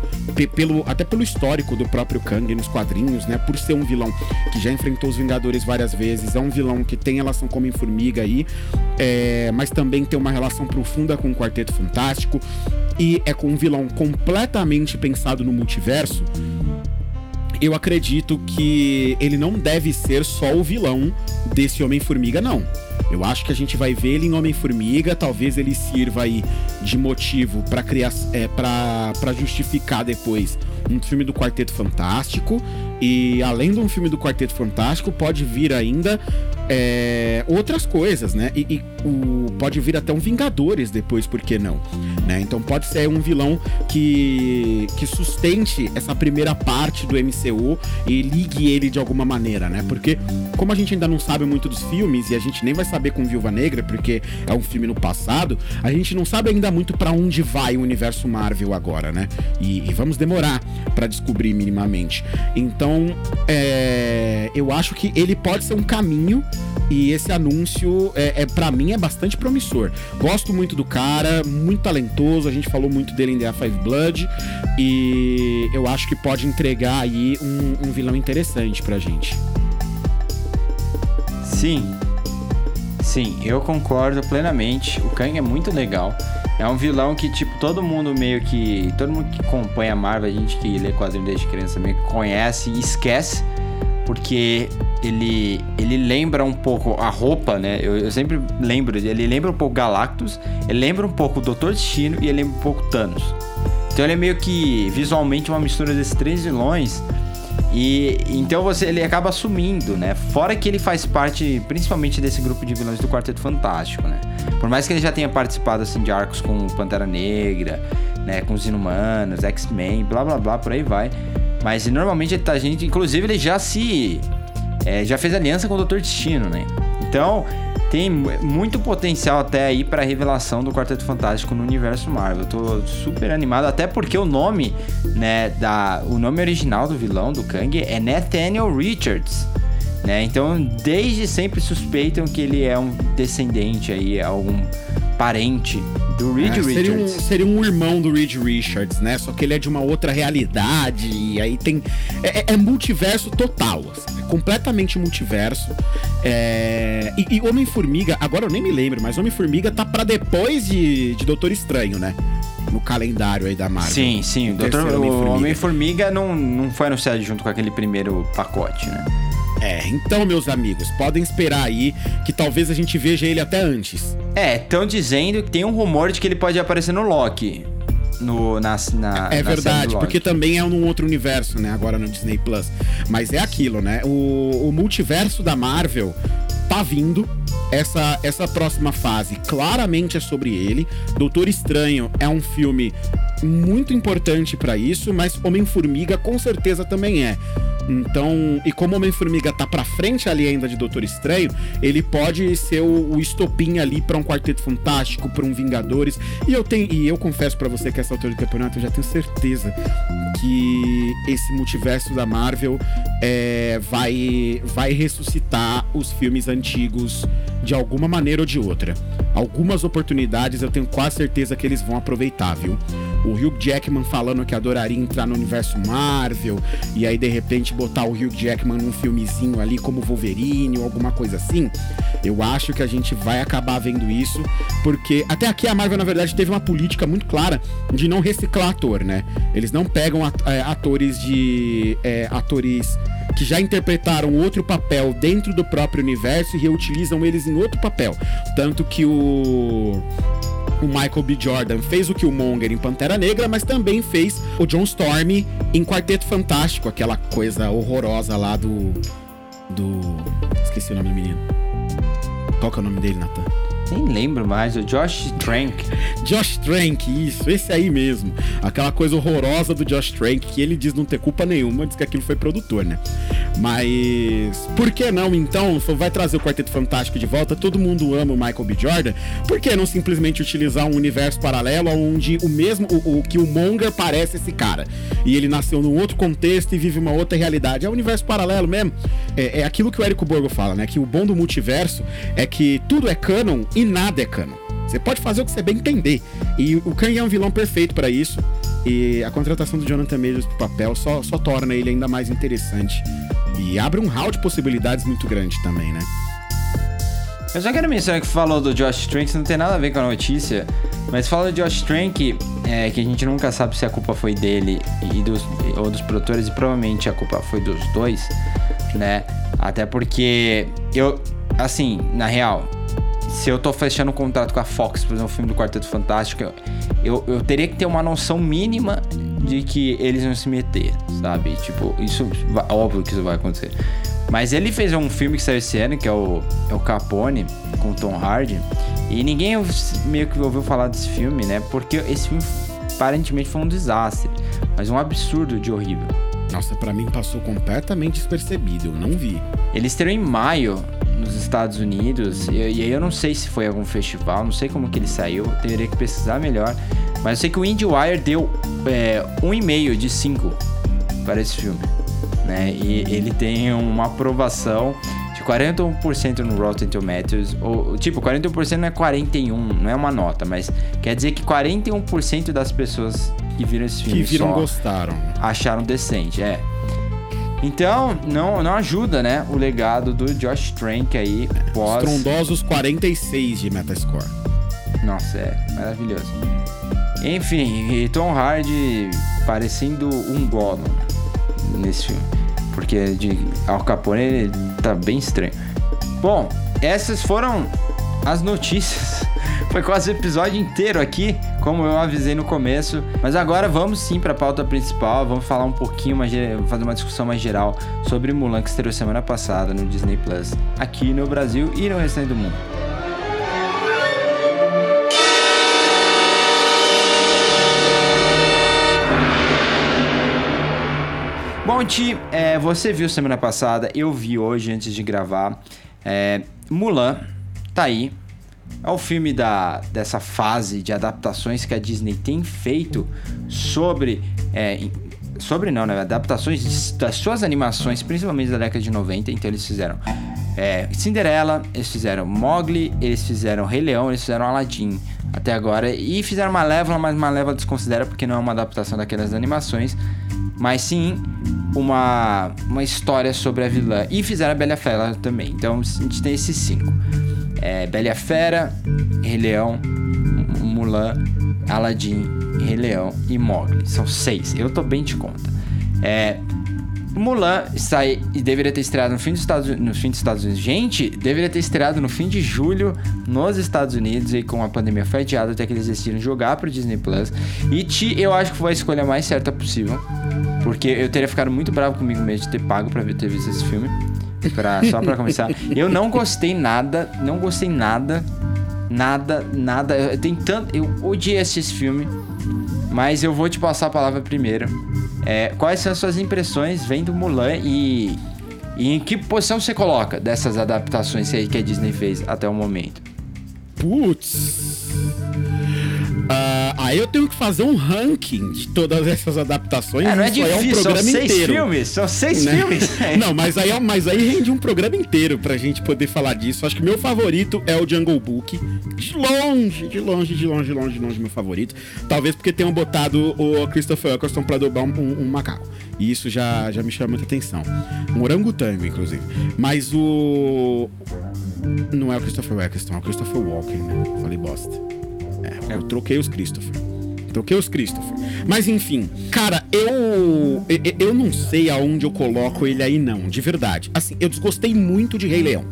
pelo, até pelo histórico do próprio Kang nos quadrinhos, né? Por ser um vilão que já enfrentou os Vingadores várias vezes, é um vilão que tem relação com Homem-Formiga aí, é, mas também tem uma relação profunda com o Quarteto Fantástico, e é com um vilão completamente pensado no multiverso, eu acredito que ele não deve ser só o vilão desse Homem-Formiga, não. Eu acho que a gente vai ver ele em Homem-Formiga, talvez ele sirva aí de motivo para criar, é, para justificar depois um filme do Quarteto Fantástico. E além de um filme do Quarteto Fantástico, pode vir ainda é, outras coisas, né? E, e o, pode vir até um Vingadores depois, por que não? Né? Então pode ser um vilão que, que sustente essa primeira parte do MCU e ligue ele de alguma maneira, né? Porque como a gente ainda não sabe muito dos filmes e a gente nem vai saber com Viúva Negra, porque é um filme no passado, a gente não sabe ainda muito para onde vai o universo Marvel agora, né? E, e vamos demorar para descobrir minimamente. Então, é, eu acho que ele pode ser um caminho e esse anúncio é, é para mim é bastante promissor. Gosto muito do cara, muito talentoso. A gente falou muito dele em The Five Blood e eu acho que pode entregar aí um, um vilão interessante pra gente. Sim, sim, eu concordo plenamente. O Kang é muito legal. É um vilão que, tipo, todo mundo meio que. Todo mundo que acompanha a Marvel, a gente que lê quadrinhos desde criança meio que conhece e esquece. Porque ele, ele lembra um pouco a roupa, né? Eu, eu, sempre lembro, ele lembra um pouco Galactus, ele lembra um pouco o Doutor Destino e ele lembra um pouco Thanos. Então ele é meio que visualmente uma mistura desses três vilões. E então você ele acaba assumindo, né? Fora que ele faz parte principalmente desse grupo de vilões do Quarteto Fantástico, né? Por mais que ele já tenha participado assim de arcos com Pantera Negra, né, com os Inumanos, X-Men, blá blá blá, por aí vai. Mas normalmente ele tá gente, inclusive ele já se é, já fez aliança com o Doutor Destino, né? Então, tem muito potencial até aí para revelação do Quarteto Fantástico no universo Marvel. Eu tô super animado, até porque o nome, né, da o nome original do vilão do Kang é Nathaniel Richards. Né? Então, desde sempre suspeitam que ele é um descendente aí, algum parente do Reed é, seria Richards. Um, seria um irmão do Reed Richards, né? Só que ele é de uma outra realidade e aí tem... É, é, é multiverso total, assim, é completamente multiverso. É... E, e Homem-Formiga, agora eu nem me lembro, mas Homem-Formiga tá para depois de, de Doutor Estranho, né? no calendário aí da Marvel. Sim, sim. O, Doutor, Homem-Formiga não, não foi anunciado junto com aquele primeiro pacote, né? É, então, meus amigos, podem esperar aí que talvez a gente veja ele até antes. É, estão dizendo que tem um rumor de que ele pode aparecer no Loki. No, na, na, é na verdade, porque também é num outro universo, né? Agora no Disney Plus. Mas é aquilo, né? O, o multiverso da Marvel tá vindo. Essa, essa próxima fase claramente é sobre ele. Doutor Estranho é um filme muito importante para isso, mas Homem-Formiga com certeza também é. Então, e como Homem-Formiga tá pra frente ali ainda de Doutor Estranho, ele pode ser o, o estopim ali para um Quarteto Fantástico, para um Vingadores. E eu tenho, e eu confesso para você que essa altura do campeonato eu já tenho certeza que esse multiverso da Marvel é, vai, vai ressuscitar os filmes antigos de alguma maneira ou de outra. Algumas oportunidades eu tenho quase certeza que eles vão aproveitar, viu? o Hugh Jackman falando que adoraria entrar no universo Marvel, e aí de repente botar o Hugh Jackman num filmezinho ali como Wolverine ou alguma coisa assim. Eu acho que a gente vai acabar vendo isso, porque até aqui a Marvel, na verdade, teve uma política muito clara de não reciclar ator, né? Eles não pegam é, atores de. é, atores que já interpretaram outro papel dentro do próprio universo e reutilizam eles em outro papel. Tanto que o o Michael B. Jordan fez o Killmonger em Pantera Negra, mas também fez o John Storm em Quarteto Fantástico, aquela coisa horrorosa lá do. do. Esqueci o nome do menino. Qual que é o nome dele, Nathan? Nem lembro mais, o Josh Trank. Josh Trank, isso, esse aí mesmo. Aquela coisa horrorosa do Josh Trank, que ele diz não ter culpa nenhuma, diz que aquilo foi produtor, né? Mas por que não, então, vai trazer o Quarteto Fantástico de volta? Todo mundo ama o Michael B. Jordan. Por que não simplesmente utilizar um universo paralelo onde o mesmo, o, o que o Monger parece esse cara? E ele nasceu num outro contexto e vive uma outra realidade. É um universo paralelo mesmo. É, é aquilo que o Érico Borgo fala, né? Que o bom do multiverso é que tudo é canon e nada é canon. Você pode fazer o que você bem entender. E o Kang é um vilão perfeito pra isso. E a contratação do Jonathan Majors pro papel só, só torna ele ainda mais interessante. E abre um hall de possibilidades muito grande também, né? Eu só quero mencionar que falou do Josh Trank, não tem nada a ver com a notícia, mas fala do Josh Trank, é, que a gente nunca sabe se a culpa foi dele e dos, ou dos produtores, e provavelmente a culpa foi dos dois, né? Até porque eu, assim, na real, se eu tô fechando um contrato com a Fox pra fazer um filme do Quarteto Fantástico, eu, eu, teria que ter uma noção mínima de que eles vão se meter, sabe? Tipo, isso, vai- óbvio que isso vai acontecer. Mas ele fez um filme que saiu esse ano, que é o, é o Capone, com o Tom Hardy. E ninguém meio que ouviu falar desse filme, né? Porque esse filme aparentemente foi um desastre. Mas um absurdo de horrível. Nossa, pra mim passou completamente despercebido. Eu não vi. Ele estreou em maio nos Estados Unidos. E, e aí eu não sei se foi algum festival, não sei como que ele saiu. Teria que pesquisar melhor. Mas eu sei que o IndieWire deu é, um e meio de 5 para esse filme. Né? E ele tem uma aprovação de 41% no Rotten Tomatoes. Ou, tipo, 41% não é 41, não é uma nota, mas quer dizer que 41% das pessoas que viram esse filme Que viram gostaram. acharam decente, é. Então, não, não ajuda, né? O legado do Josh Trank aí pós. Estrondosos 46 de Metascore. Nossa, é maravilhoso. Enfim, Tom Hardy parecendo um Gollum nesse filme. Porque de Al Capone ele tá bem estranho. Bom, essas foram as notícias. Foi quase o episódio inteiro aqui, como eu avisei no começo. Mas agora vamos sim para a pauta principal. Vamos falar um pouquinho mais, fazer uma discussão mais geral sobre Mulan que estreou semana passada no Disney Plus, aqui no Brasil e no restante do mundo. Bom, Ti, é, você viu semana passada, eu vi hoje antes de gravar. É, Mulan tá aí. É o filme da, dessa fase de adaptações que a Disney tem feito sobre. é, sobre não, né? Adaptações de- das suas animações, principalmente da década de 90. Então eles fizeram é, Cinderela, eles fizeram Mowgli, eles fizeram Rei Leão, eles fizeram Aladdin até agora. E fizeram Malévola, mas Malévola desconsidera porque não é uma adaptação daquelas animações. Mas sim uma, uma história sobre a vilã. E fizeram a Bela a Fera também. Então a gente tem esses cinco. É, Bela Fera, Rei Leão, Mulan, Aladdin, Rei Leão e Mowgli. São seis. Eu tô bem de conta. É, Mulan sai e deveria ter estreado no fim, dos Estados, no fim dos Estados Unidos. Gente, deveria ter estreado no fim de julho nos Estados Unidos e com a pandemia foi adiado até que eles decidiram jogar pro Disney Plus. E Ti, eu acho que foi a escolha mais certa possível. Porque eu teria ficado muito bravo comigo mesmo de ter pago pra ver- ter visto esse filme. Pra, só pra começar. Eu não gostei nada, não gostei nada. Nada, nada. Eu, tem tanto, eu odiei assistir esse filme. Mas eu vou te passar a palavra primeiro. É, quais são as suas impressões vendo Mulan e, e em que posição você coloca dessas adaptações aí que a Disney fez até o momento? Putz. Ah, Aí eu tenho que fazer um ranking de todas essas adaptações. É, não é difícil, um são programa seis inteiro. filmes, são seis né? filmes. Não, mas aí, é- mas aí rende um programa inteiro pra gente poder falar disso. Acho que meu favorito é o Jungle Book. De longe, de longe, de longe, de longe, de longe, meu favorito. Talvez porque tenham botado o Christopher Eccleston pra dobrar um, um- um macaco. E isso já, já me chama muita atenção. Um orangotango, inclusive. Mas o. Não é o Christopher Eccleston, é o Christopher Walken, né? Falei bosta. É, eu troquei os Christopher. Troquei os Christopher. Mas enfim, cara, eu, eu. Não sei aonde eu coloco ele aí, não, de verdade. Assim, eu desgostei muito de Rei Leão.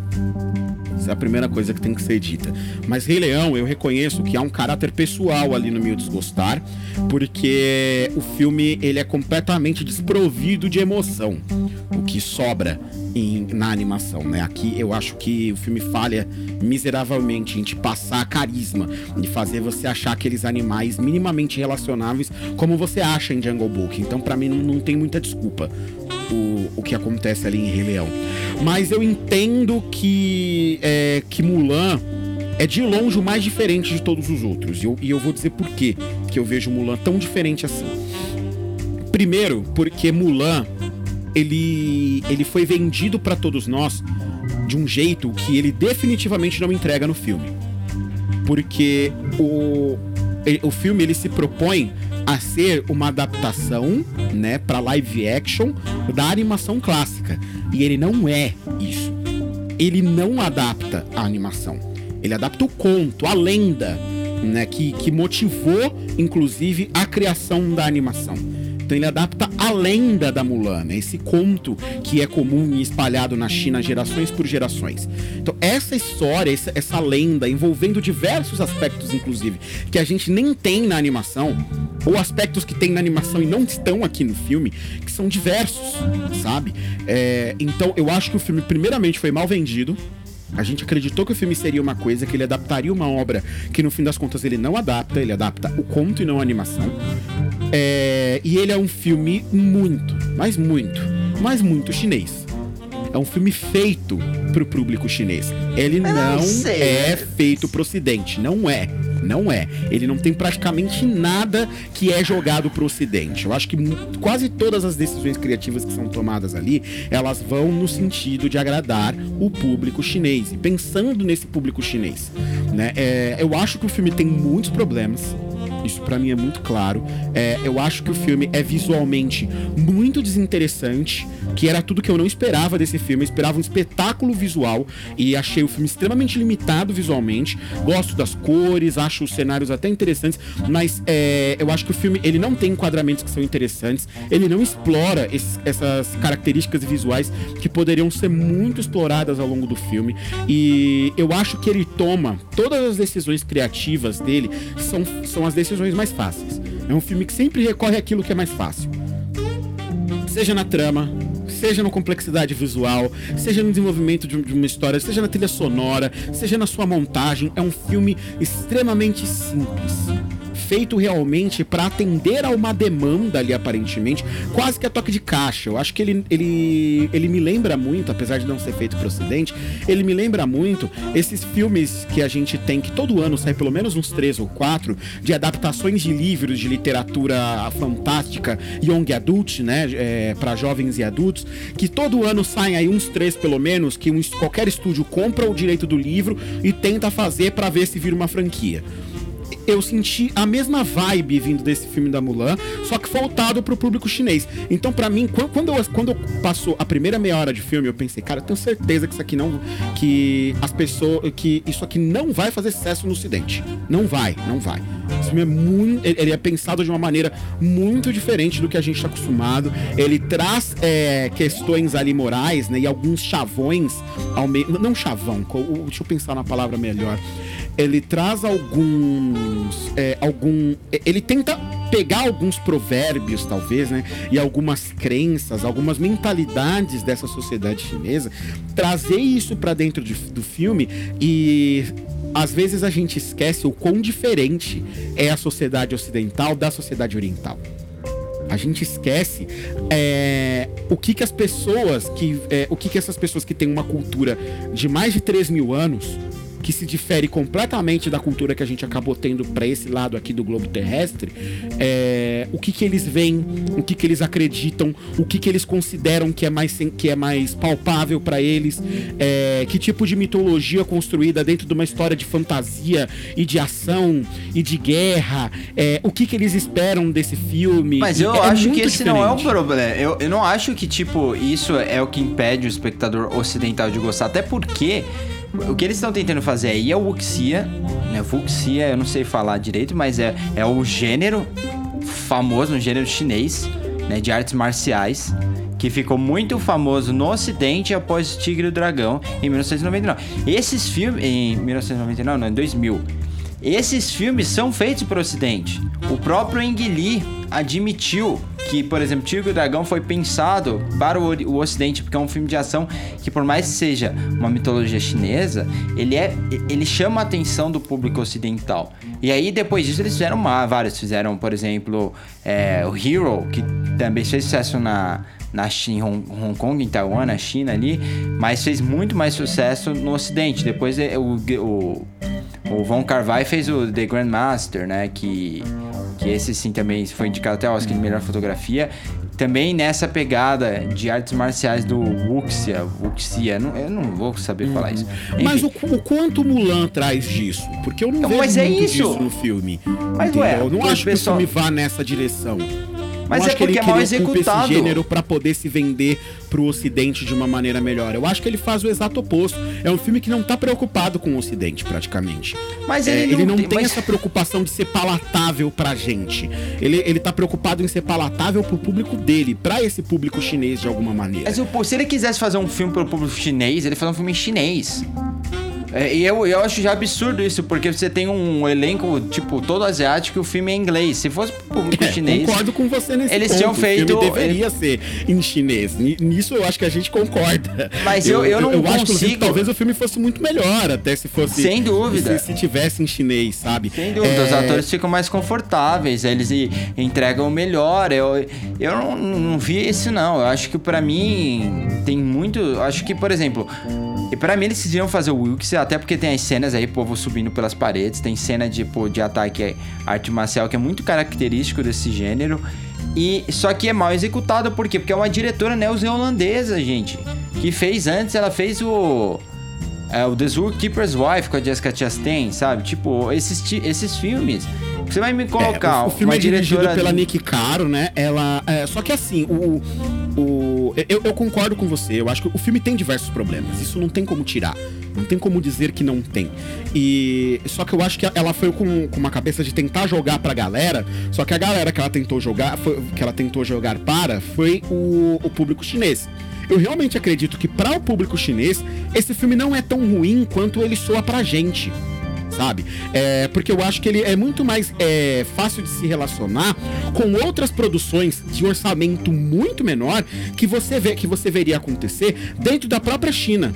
Essa é a primeira coisa que tem que ser dita. Mas Rei Leão, eu reconheço que há um caráter pessoal ali no meu desgostar, porque o filme ele é completamente desprovido de emoção, o que sobra em- na animação, né? Aqui eu acho que o filme falha miseravelmente em te passar carisma, de fazer você achar aqueles animais minimamente relacionáveis, como você acha em Jungle Book. Então, pra mim, não, não tem muita desculpa o, o que acontece ali em Rei Leão. Mas eu entendo que, é, que Mulan é de longe o mais diferente de todos os outros. E eu, e eu vou dizer por quê que eu vejo Mulan tão diferente assim. Primeiro, porque Mulan ele, ele foi vendido pra todos nós de um jeito que ele definitivamente não entrega no filme. Porque o, o filme ele se propõe a ser uma adaptação, né, para live action da animação clássica. E ele não é isso. Ele não adapta a animação. Ele adapta o conto, a lenda, né, que, que motivou, inclusive, a criação da animação. Então ele adapta a lenda da Mulan, né? esse conto que é comum e espalhado na China gerações por gerações. Então essa história, essa, essa lenda, envolvendo diversos aspectos, inclusive, que a gente nem tem na animação, ou aspectos que tem na animação e não estão aqui no filme, que são diversos, sabe? É, então eu acho que o filme, primeiramente, foi mal vendido. A gente acreditou que o filme seria uma coisa, que ele adaptaria uma obra que no fim das contas ele não adapta, ele adapta o conto e não a animação. É, e ele é um filme muito, mas muito, mas muito chinês. É um filme feito pro público chinês. Ele não, sei. é feito pro ocidente, não é. Não é. Ele não tem praticamente nada que é jogado pro ocidente. Eu acho que quase todas as decisões criativas que são tomadas ali, elas vão no sentido de agradar o público chinês. E pensando nesse público chinês, né? é, eu acho que o filme tem muitos problemas. Isso pra mim é muito claro. É, eu acho que o filme é visualmente muito desinteressante, que era tudo que eu não esperava desse filme. Eu esperava um espetáculo visual e achei o filme extremamente limitado visualmente. Gosto das cores, acho os cenários até interessantes, mas é, eu acho que o filme ele não tem enquadramentos que são interessantes. Ele não explora esses- essas características visuais que poderiam ser muito exploradas ao longo do filme. E eu acho que ele toma todas as decisões criativas dele são, são as decisões mais fáceis. É um filme que sempre recorre àquilo que é mais fácil. Seja na trama, seja na complexidade visual, seja no desenvolvimento de um- uma história, seja na trilha sonora, seja na sua montagem, é um filme extremamente simples. Feito realmente para atender a uma demanda ali, aparentemente, quase que a toque de caixa. Eu acho que ele, ele, ele me lembra muito, apesar de não ser feito pro ocidente, ele me lembra muito esses filmes que a gente tem, que todo ano sai pelo menos uns três ou quatro, de adaptações de livros de literatura fantástica, young adult, né, é, para jovens e adultos, que todo ano saem aí uns três pelo menos, que um- qualquer estúdio compra o direito do livro e tenta fazer para ver se vira uma franquia eu senti a mesma vibe vindo desse filme da Mulan, só que voltado pro público chinês. Então, pra mim, quan- quando eu, quando passou a primeira meia hora de filme, eu pensei, cara, eu tenho certeza que isso aqui não. que as pessoas. que isso aqui não vai fazer sucesso no Ocidente. Não vai, não vai. Esse filme é muito. Ele é pensado de uma maneira muito diferente do que a gente está acostumado. Ele traz é, questões ali morais, né? E alguns chavões ao meio. Não chavão, deixa eu pensar na palavra melhor ele traz alguns. É, algum. Ele tenta pegar alguns provérbios, talvez, né? E algumas crenças, algumas mentalidades dessa sociedade chinesa, trazer isso pra dentro de- do filme e. Às vezes a gente esquece o quão diferente é a sociedade ocidental da sociedade oriental. A gente esquece é, o que que as pessoas que é, o que que essas pessoas que têm uma cultura de mais de 3 mil anos que se difere completamente da cultura que a gente acabou tendo para esse lado aqui do globo terrestre, é, o que que eles veem, o que que eles acreditam, o que que eles consideram que é mais, que é mais palpável para eles, é, que tipo de mitologia construída dentro de uma história de fantasia e de ação e de guerra, é, o que que eles esperam desse filme. Mas eu é acho que esse não é o diferente. problema. Eu, eu não acho que, tipo, isso é o que impede o espectador ocidental de gostar. Até porque o que eles estão tentando fazer aí é o Wuxia, né? Wuxia, eu não sei falar direito, mas é, é o gênero famoso, um gênero chinês, né? De artes marciais. Que ficou muito famoso no ocidente após Tigre e o Dragão em 1999. Esses filmes. Em 1999, não, em 2000. Esses filmes são feitos para o Ocidente. O próprio Ang Lee admitiu que, por exemplo, Tigre e o Dragão foi pensado para o, o Ocidente, porque é um filme de ação que, por mais que seja uma mitologia chinesa, ele, é, ele chama a atenção do público ocidental. E aí, depois disso, eles fizeram ma- vários. Fizeram, por exemplo, é, o Hero, que também fez sucesso na, na China, Hong, Hong Kong, em Taiwan, na China ali, mas fez muito mais sucesso no Ocidente. Depois é, o, o, o Von Carvai fez o The Grandmaster, né? Que, que esse sim também foi indicado até ao Oscar de melhor fotografia. Também nessa pegada de artes marciais do Wuxia. Wuxia, não, eu não vou saber falar isso. Mas Enfim. o, o quanto Mulan traz disso? Porque eu não Então, vejo mas é muito isso. disso no filme. Mas, entendeu? ué, eu não o acho pessoal- que o filme vá nessa direção. Mas eu é acho que ele porque é mal executado. esse gênero para poder se vender pro ocidente de uma maneira melhor. Eu acho que ele faz o exato oposto. É um filme que não tá preocupado com o ocidente, praticamente. Mas É, ele ele não não, tem- tem mas- essa preocupação de ser palatável pra gente. Ele, ele tá preocupado em ser palatável pro público dele, pra esse público chinês de alguma maneira. Mas se ele quisesse fazer um filme pro público chinês, ele faz um filme em chinês. É, e eu, eu acho já absurdo isso, porque você tem um elenco, tipo, todo asiático e o filme é em inglês. Se fosse público É, chinês. Concordo com você nesse Eles ponto. tinham O feito- filme deveria ser em chinês. Ni- Nisso eu acho que a gente concorda. Mas eu- eu não eu acho, inclusive, consigo- que talvez o filme fosse muito melhor, até se fosse. Sem dúvida. Se, se tivesse em chinês, sabe? Sem dúvida, os É, atores ficam mais confortáveis, eles entregam o melhor. Eu, eu não, não vi isso, não. Eu acho que pra mim tem muito. eu Acho que, por exemplo, e pra mim eles decidiram fazer o Wilkes, até porque tem as cenas aí, povo subindo pelas paredes, tem cena de, pô, de ataque é, arte marcial que é muito característico desse gênero. E só que é mal executado, por quê? Porque é uma diretora neozelandesa, gente. Que fez antes, ela fez o. É o The Zookeeper's Wife com a Jessica Chastain, sabe? Tipo, esses, esses filmes. Você vai me colocar É, o, o filme uma é dirigido diretora pela Nick Caro, né? Ela. é, só que assim, o. o eu, eu concordo com você. Eu acho que o filme tem diversos problemas. Isso não tem como tirar. Não tem como dizer que não tem. E. Só que eu acho que ela foi com, com uma cabeça de tentar jogar pra galera. Só que a galera que ela tentou jogar, foi- que ela tentou jogar para, foi o, o público chinês. Eu realmente acredito que para o público chinês, esse filme não é tão ruim quanto ele soa pra gente sabe? É, porque eu acho que ele é muito mais é, fácil de se relacionar com outras produções de orçamento muito menor que você vê que você veria acontecer dentro da própria China.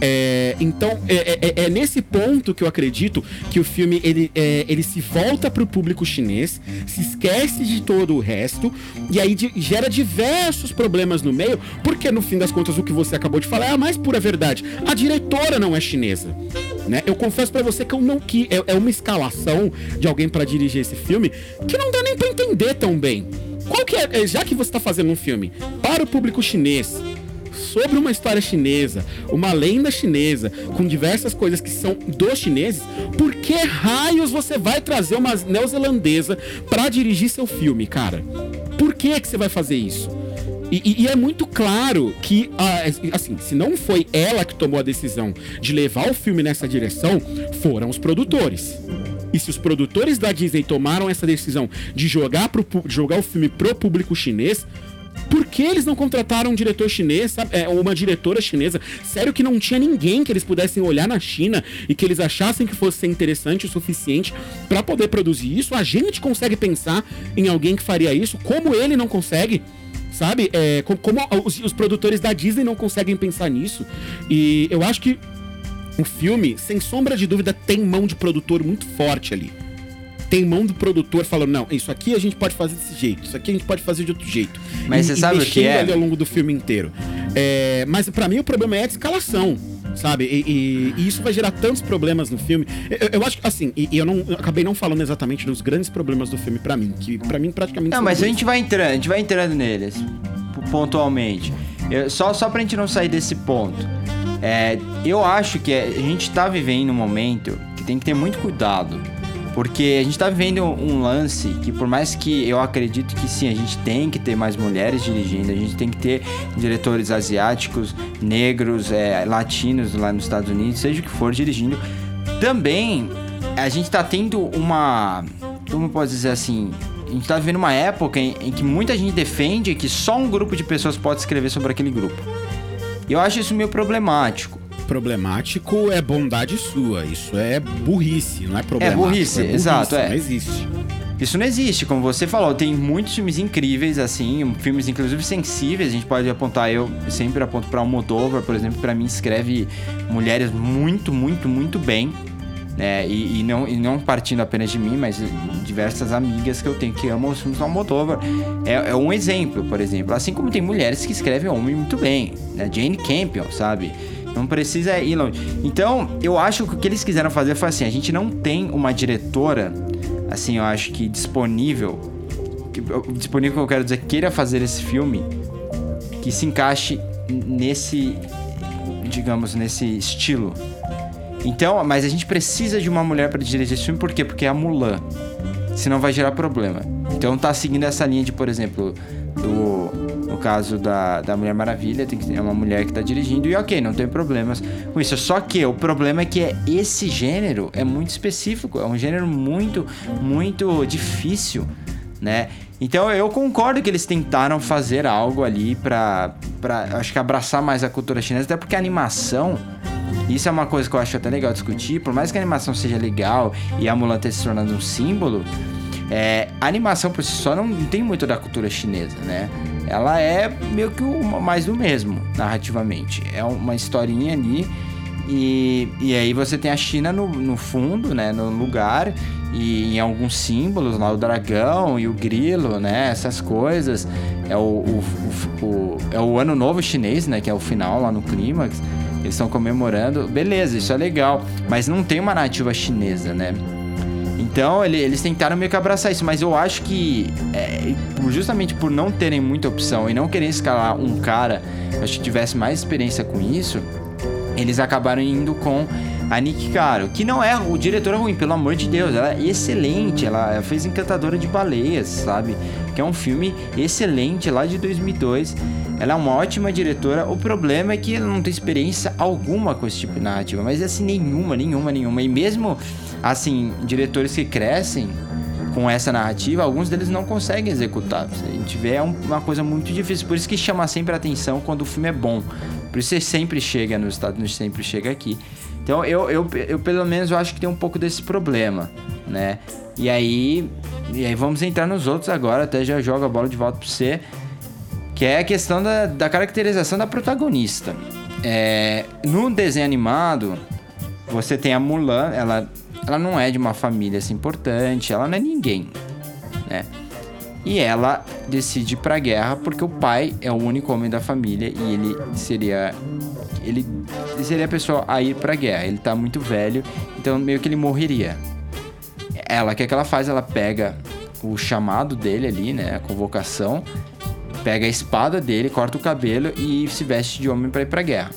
É, então é, é- é nesse ponto que eu acredito que o filme ele, é, ele se volta para o público chinês, se esquece de todo o resto e aí di- gera diversos problemas no meio, porque no fim das contas o que você acabou de falar é a mais pura verdade. A diretora não é chinesa, né? Eu confesso para você que eu não que é, é uma escalação de alguém para dirigir esse filme que não dá nem para entender tão bem. Qual que é, é, já que você tá fazendo um filme para o público chinês, sobre uma história chinesa, uma lenda chinesa, com diversas coisas que são dos chineses, por que raios você vai trazer uma neozelandesa pra dirigir seu filme, cara? Por que que você vai fazer isso? E, e- e é muito claro que, ah, assim, se não foi ela que tomou a decisão de levar o filme nessa direção, foram os produtores. E se os produtores da Disney tomaram essa decisão de jogar, pro, jogar o filme pro público chinês, que eles não contrataram um diretor chinês, sabe? É, uma diretora chinesa? Sério que não tinha ninguém que eles pudessem olhar na China e que eles achassem que fosse interessante o suficiente pra poder produzir isso? A gente consegue pensar em alguém que faria isso, como ele não consegue? Sabe? É, co- como, os, os produtores da Disney não conseguem pensar nisso. E eu acho que o filme, sem sombra de dúvida, tem mão de produtor muito forte ali tem mão do produtor falando, não, isso aqui a gente pode fazer desse jeito, isso aqui a gente pode fazer de outro jeito. Mas E- você sabe o que é? ali ao longo do filme inteiro. É, mas pra mim o problema é a escalação. sabe? E, e- e isso vai gerar tantos problemas no filme. Eu, eu acho que, assim, e, e eu não eu acabei não falando exatamente dos grandes problemas do filme pra mim, que pra mim praticamente Não, mas a dois. gente vai entrando, a gente vai entrando neles pontualmente. Eu- só, só pra gente não sair desse ponto. É, eu acho que a gente tá vivendo um momento que tem que ter muito cuidado. Porque a gente tá vivendo um lance que, por mais que eu acredito que sim, a gente tem que ter mais mulheres dirigindo, a gente tem que ter diretores asiáticos, negros, é, latinos lá nos Estados Unidos, seja o que for, dirigindo. Também a gente tá tendo uma. Como eu posso dizer assim? A gente tá vivendo uma época em, em que muita gente defende que só um grupo de pessoas pode escrever sobre aquele grupo. Eu acho isso meio problemático. Problemático é bondade sua, isso é burrice, não é problemático. burrice, exato, é. Não existe. Isso não existe, como você falou, tem muitos filmes incríveis, assim, filmes inclusive sensíveis, a gente pode apontar, eu sempre aponto pra Almodóvar, por exemplo, pra mim escreve mulheres muito, muito, muito bem, né, e, e não, e não partindo apenas de mim, mas diversas amigas que eu tenho que amam os filmes do Almodóvar, é, é um exemplo, por exemplo, assim como tem mulheres que escrevem homem muito bem, né, Jane Campion, sabe, não precisa ir longe. Então, eu acho que o que eles quiseram fazer foi assim: a gente não tem uma diretora, assim, eu acho que disponível. Disponível que eu quero dizer, queira fazer esse filme que se encaixe nesse, digamos, nesse estilo. Então, mas a gente precisa de uma mulher para dirigir esse filme, por quê? Porque é a Mulan. Senão vai gerar problema. Então tá seguindo essa linha de, por exemplo, do. Caso da, da Mulher Maravilha, tem que ter uma mulher que tá dirigindo, e ok, não tem problemas com isso. Só que o problema é que é, esse gênero é muito específico, é um gênero muito, muito difícil, né? Então eu concordo que eles tentaram fazer algo ali pra, pra acho que abraçar mais a cultura chinesa, até porque a animação isso é uma coisa que eu acho até legal discutir. Por mais que a animação seja legal e a Mulan tenha se tornado um símbolo, é, a animação por si só não tem muito da cultura chinesa, né? Ela é meio que o, mais do mesmo, narrativamente. É uma historinha ali. E, e aí você tem a China no, no fundo, né? No lugar. E em alguns símbolos, lá o dragão e o grilo, né? Essas coisas. É o, o, o- o- é o ano novo chinês, né? Que é o final lá no clímax. Eles estão comemorando. Beleza, isso é legal. Mas não tem uma narrativa chinesa, né? Então ele- eles tentaram meio que abraçar isso, mas eu acho que é, justamente por não terem muita opção e não querer escalar um cara, acho que tivesse mais experiência com isso, eles acabaram indo com a Nick Caro, que não é o diretor ruim, pelo amor de Deus, ela é excelente, ela fez Encantadora de Baleias, sabe? Que é um filme excelente lá de 2002. Ela é uma ótima diretora. O problema é que ela não tem experiência alguma com esse tipo de narrativa, mas assim nenhuma, nenhuma, nenhuma. E mesmo assim, diretores que crescem com essa narrativa, alguns deles não conseguem executar. Se a gente vê, é um- uma coisa muito difícil. Por isso que chama sempre a atenção quando o filme é bom. Por isso você sempre chega nos Estados Unidos, sempre chega aqui. Então eu, eu, eu pelo menos eu acho que tem um pouco desse problema, né? E aí, e aí vamos entrar nos outros agora, até já jogo a bola de volta pra você. Que é a questão da, da caracterização da protagonista. É, no desenho animado, você tem a Mulan, ela, ela não é de uma família assim importante, ela não é ninguém, né? E ela decide ir pra guerra porque o pai é o único homem da família e ele seria ele seria a pessoa a ir pra guerra. Ele tá muito velho, então meio que ele morreria. Ela, o que, é que ela faz? Ela pega o chamado dele ali, né? A convocação, pega a espada dele, corta o cabelo e se veste de homem pra ir pra guerra.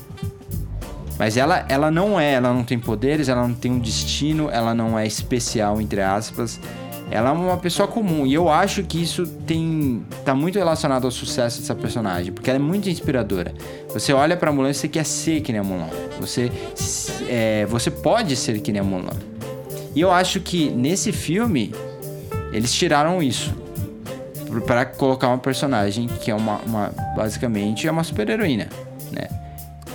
Mas ela, ela não é, ela não tem poderes, ela não tem um destino, ela não é especial, entre aspas. Ela é uma pessoa comum. E eu acho que isso tem. tá muito relacionado ao sucesso dessa personagem. Porque ela é muito inspiradora. Você olha pra Mulan e você quer ser que nem a Mulan. Você, é, você pode ser que nem a Mulan. E eu acho que nesse filme, eles tiraram isso. Pra colocar uma personagem que é uma. uma basicamente é uma super-heroína, né?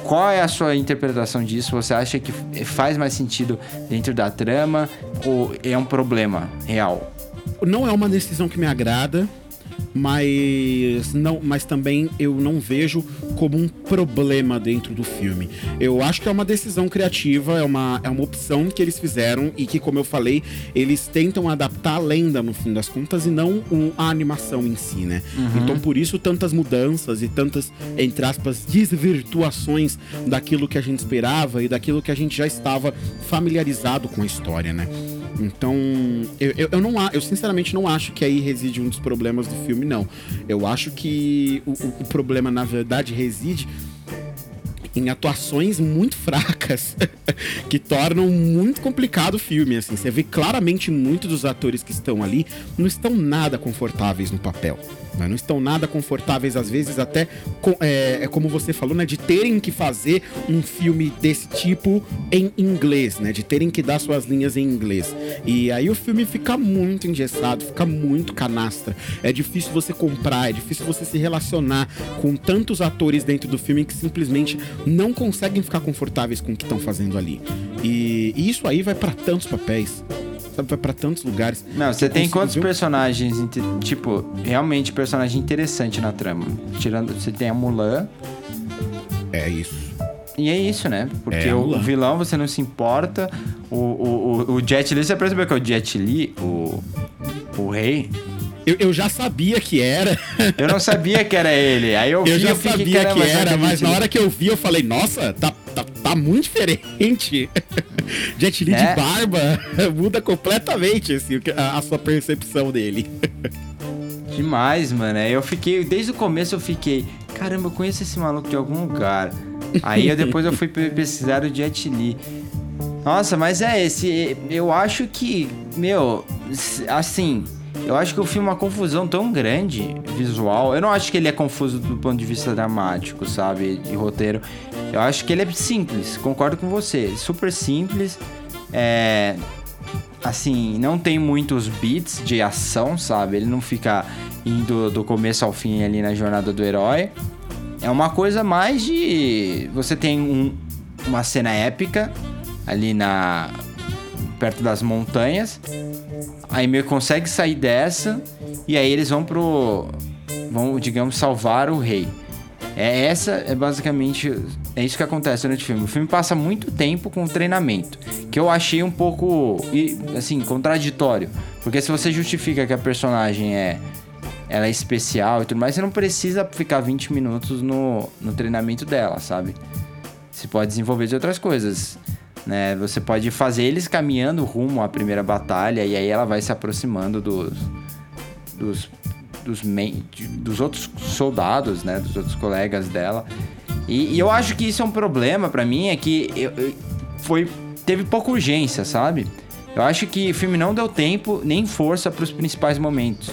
Qual é a sua interpretação disso? Você acha que faz mais sentido dentro da trama ou é um problema real? Não é uma decisão que me agrada, mas não, mas também eu não vejo como um problema dentro do filme. Eu acho que é uma decisão criativa, é uma, é uma opção que eles fizeram e que, como eu falei, eles tentam adaptar a lenda no fim das contas e não um, a animação em si, né? Então por isso tantas mudanças e tantas, entre aspas, desvirtuações daquilo que a gente esperava e daquilo que a gente já estava familiarizado com a história, né? Então, eu, eu, eu não eu sinceramente não acho que aí reside um dos problemas do filme, não. Eu acho que o- o problema, na verdade, reside em atuações muito fracas que tornam muito complicado o filme. Assim, você vê claramente muitos dos atores que estão ali não estão nada confortáveis no papel. né? Não estão nada confortáveis, às vezes, até com- é, é como você falou, né? De terem que fazer um filme desse tipo em inglês, né? De terem que dar suas linhas em inglês. E aí o filme fica muito engessado, fica muito canastra. É difícil você comprar, é difícil você se relacionar com tantos atores dentro do filme que simplesmente não conseguem ficar confortáveis com o que estão fazendo ali. E, e isso aí vai pra tantos papéis. Sabe, vai pra tantos lugares. Não, você tem quantos personagens, tipo, realmente personagem interessante na trama? Tirando, você tem a Mulan, É isso. e é isso, né? Porque É, o vilão você não se importa, o, o, o, o Jet Li, você percebeu que é o Jet Li, o, o rei? Eu, eu já sabia que era. Eu não sabia que era ele, aí eu vi Eu já eu sabia que "Caramba, era, será mas Jet na Li?" hora que eu vi, eu falei, nossa, tá, tá, tá muito diferente. Jet Li É. de barba muda completamente assim, que- a, a sua percepção dele. Demais, mano. Eu fiquei, desde o começo eu fiquei, caramba, eu conheço esse maluco de algum lugar. Aí eu, depois eu fui pe- pesquisar o Jet Li. Nossa, mas é esse. Eu acho que, meu, assim, eu acho que o filme é uma confusão tão grande visual. Eu não acho que ele é confuso do ponto de vista dramático, sabe? De roteiro. Eu acho que ele é simples, concordo com você. Super simples. É assim, não tem muitos beats de ação, sabe? Ele não fica indo do começo ao fim ali na jornada do herói. É uma coisa mais de. Você tem um- uma cena épica ali na. perto das montanhas. Meio que consegue sair dessa. E aí eles vão pro. vão, digamos, salvar o rei. É essa é basicamente é isso que acontece durante o filme. O filme passa muito tempo com treinamento, que eu achei um pouco assim contraditório, porque se você justifica que a personagem é ela é especial e tudo mais, você não precisa ficar 20 minutos no, no treinamento dela, sabe? Você pode desenvolver de outras coisas, né? Você pode fazer eles caminhando rumo à primeira batalha e aí ela vai se aproximando dos dos dos, main- dos outros soldados, né, dos outros colegas dela. E, e eu acho que isso é um problema pra mim, é que eu- eu- foi teve pouca urgência, sabe? Eu acho que o filme não deu tempo nem força pros principais momentos,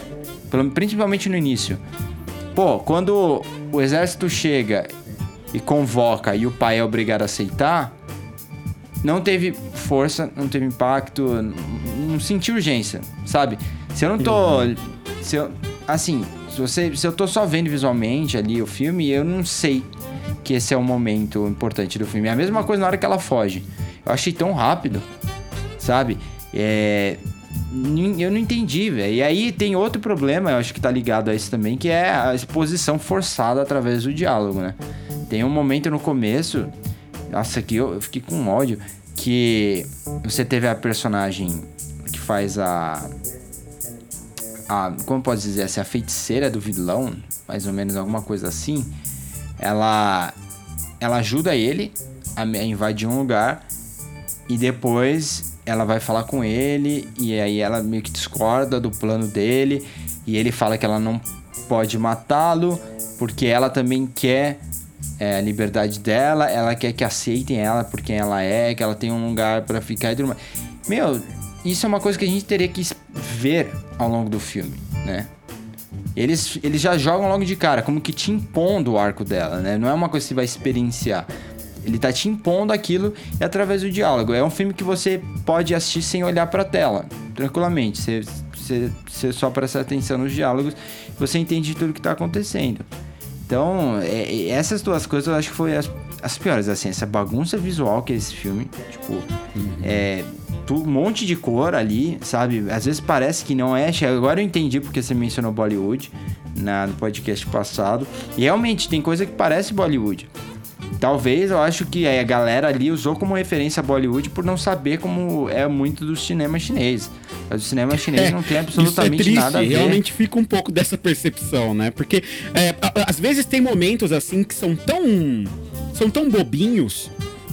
principalmente no início. Pô, quando o exército chega e convoca e o pai é obrigado a aceitar, não teve força, não teve impacto, não senti urgência, sabe? Se eu não tô. Se eu, assim, se, você, se eu tô só vendo visualmente ali o filme, eu não sei que esse é o momento importante do filme. É a mesma coisa na hora que ela foge. Eu achei tão rápido, sabe? É. Eu não entendi, velho. E aí tem outro problema, eu acho que tá ligado a isso também, que é a exposição forçada através do diálogo, né? Tem um momento no começo nossa, aqui eu, eu fiquei com ódio. Que você teve a personagem que faz a. A. Como pode dizer assim? A feiticeira do vilão, mais ou menos alguma coisa assim. Ela. Ela ajuda ele a invadir um lugar. E depois ela vai falar com ele. E aí ela meio que discorda do plano dele. E ele fala que ela não pode matá-lo. Porque ela também quer é, a liberdade dela, ela quer que aceitem ela por quem ela é, que ela tem um lugar pra ficar e tudo mais. Meu, isso é uma coisa que a gente teria que ver ao longo do filme, né? Eles, eles já jogam logo de cara, como que te impondo o arco dela, né? Não é uma coisa que você vai experienciar. Ele tá te impondo aquilo e através do diálogo. É um filme que você pode assistir sem olhar pra tela, tranquilamente. Você, você, você só presta atenção nos diálogos, você entende tudo que tá acontecendo. Então, é- é- essas duas coisas eu acho que foi as, as piores, assim, essa bagunça visual que é esse filme, tipo, é, tu- um monte de cor ali, sabe? Às vezes parece que não é. Agora eu entendi porque você mencionou Bollywood na, no podcast passado. E realmente tem coisa que parece Bollywood. Talvez eu acho que a galera ali usou como referência Bollywood por não saber como é muito do cinema chinês. Mas o cinema chinês não tem absolutamente isso é triste, nada a ver. Realmente fica um pouco dessa percepção, né? Porque é, às vezes tem momentos assim que são tão. são tão bobinhos.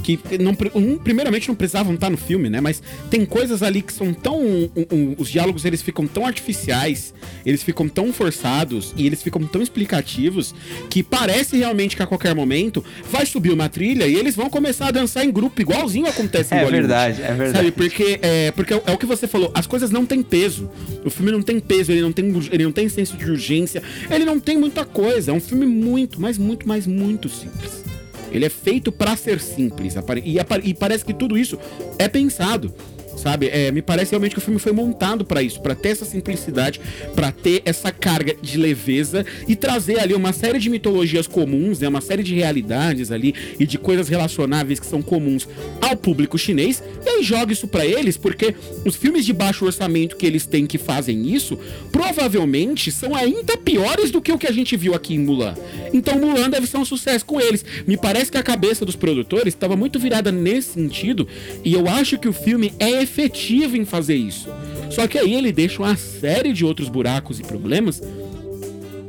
Que não, um, primeiramente não precisavam estar no filme, né? Mas tem coisas ali que são tão. um- um- os diálogos eles ficam tão artificiais, eles ficam tão forçados e eles ficam tão explicativos que parece realmente que a qualquer momento vai subir uma trilha e eles vão começar a dançar em grupo, igualzinho acontece em É Bollywood. verdade, é verdade. Sabe, porque, é, porque é o que você falou, as coisas não têm peso. O filme não tem peso, ele não tem, ele não tem senso de urgência, ele não tem muita coisa. É um filme muito, mas muito, mas muito simples. Ele é feito pra ser simples. E, e parece que tudo isso é pensado. Sabe? É, me parece realmente que o filme foi montado pra isso, pra ter essa simplicidade, pra ter essa carga de leveza e trazer ali uma série de mitologias comuns, né, uma série de realidades ali e de coisas relacionáveis que são comuns ao público chinês. E aí joga isso pra eles, porque os filmes de baixo orçamento que eles têm que fazem isso, provavelmente são ainda piores do que o que a gente viu aqui em Mulan. Então Mulan deve ser um sucesso com eles. Me parece que a cabeça dos produtores estava muito virada nesse sentido, e eu acho que o filme é efetivo em fazer isso. Só que aí ele deixa uma série de outros buracos e problemas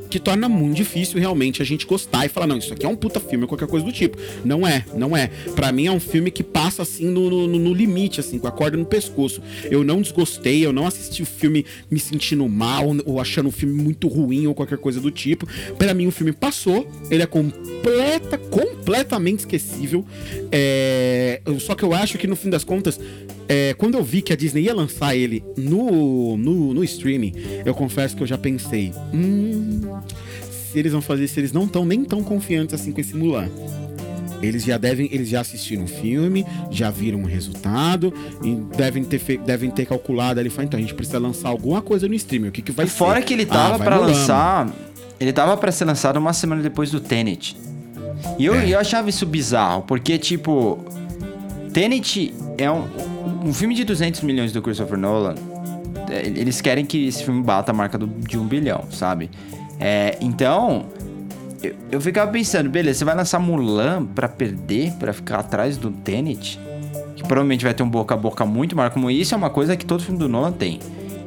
que torna muito difícil realmente a gente gostar e falar, não, isso aqui é um puta filme ou qualquer coisa do tipo. Não é, não é. Pra mim é um filme que passa assim no, no, no limite, assim, com a corda no pescoço. Eu não desgostei, eu não assisti o filme me sentindo mal ou achando o filme muito ruim ou qualquer coisa do tipo. Pra mim o filme passou, ele é completa, completamente esquecível. É, Só que eu acho que no fim das contas, é, quando eu vi que a Disney ia lançar ele no, no, no streaming, eu confesso que eu já pensei, hum, se eles vão fazer, se eles não estão nem tão confiantes assim com esse Mulan. Eles já devem, eles já assistiram o filme, já viram o resultado e devem ter, fe- devem ter calculado ali, então a gente precisa lançar alguma coisa no streaming, o que que vai ser? Fora que ele Ah, tava pra Mulan, lançar. Ele tava pra ser lançado uma semana depois do Tenet. E eu, É. eu achava isso bizarro, porque, tipo. Tenet é um, um filme de 200 milhões do Christopher Nolan. É, Eles querem que esse filme bata a marca do- de um bilhão, sabe? É, então. Eu, eu ficava pensando, beleza, você vai lançar Mulan pra perder, pra ficar atrás do Tenet? Que provavelmente vai ter um boca a boca muito maior, como isso é uma coisa que todo filme do Nolan tem.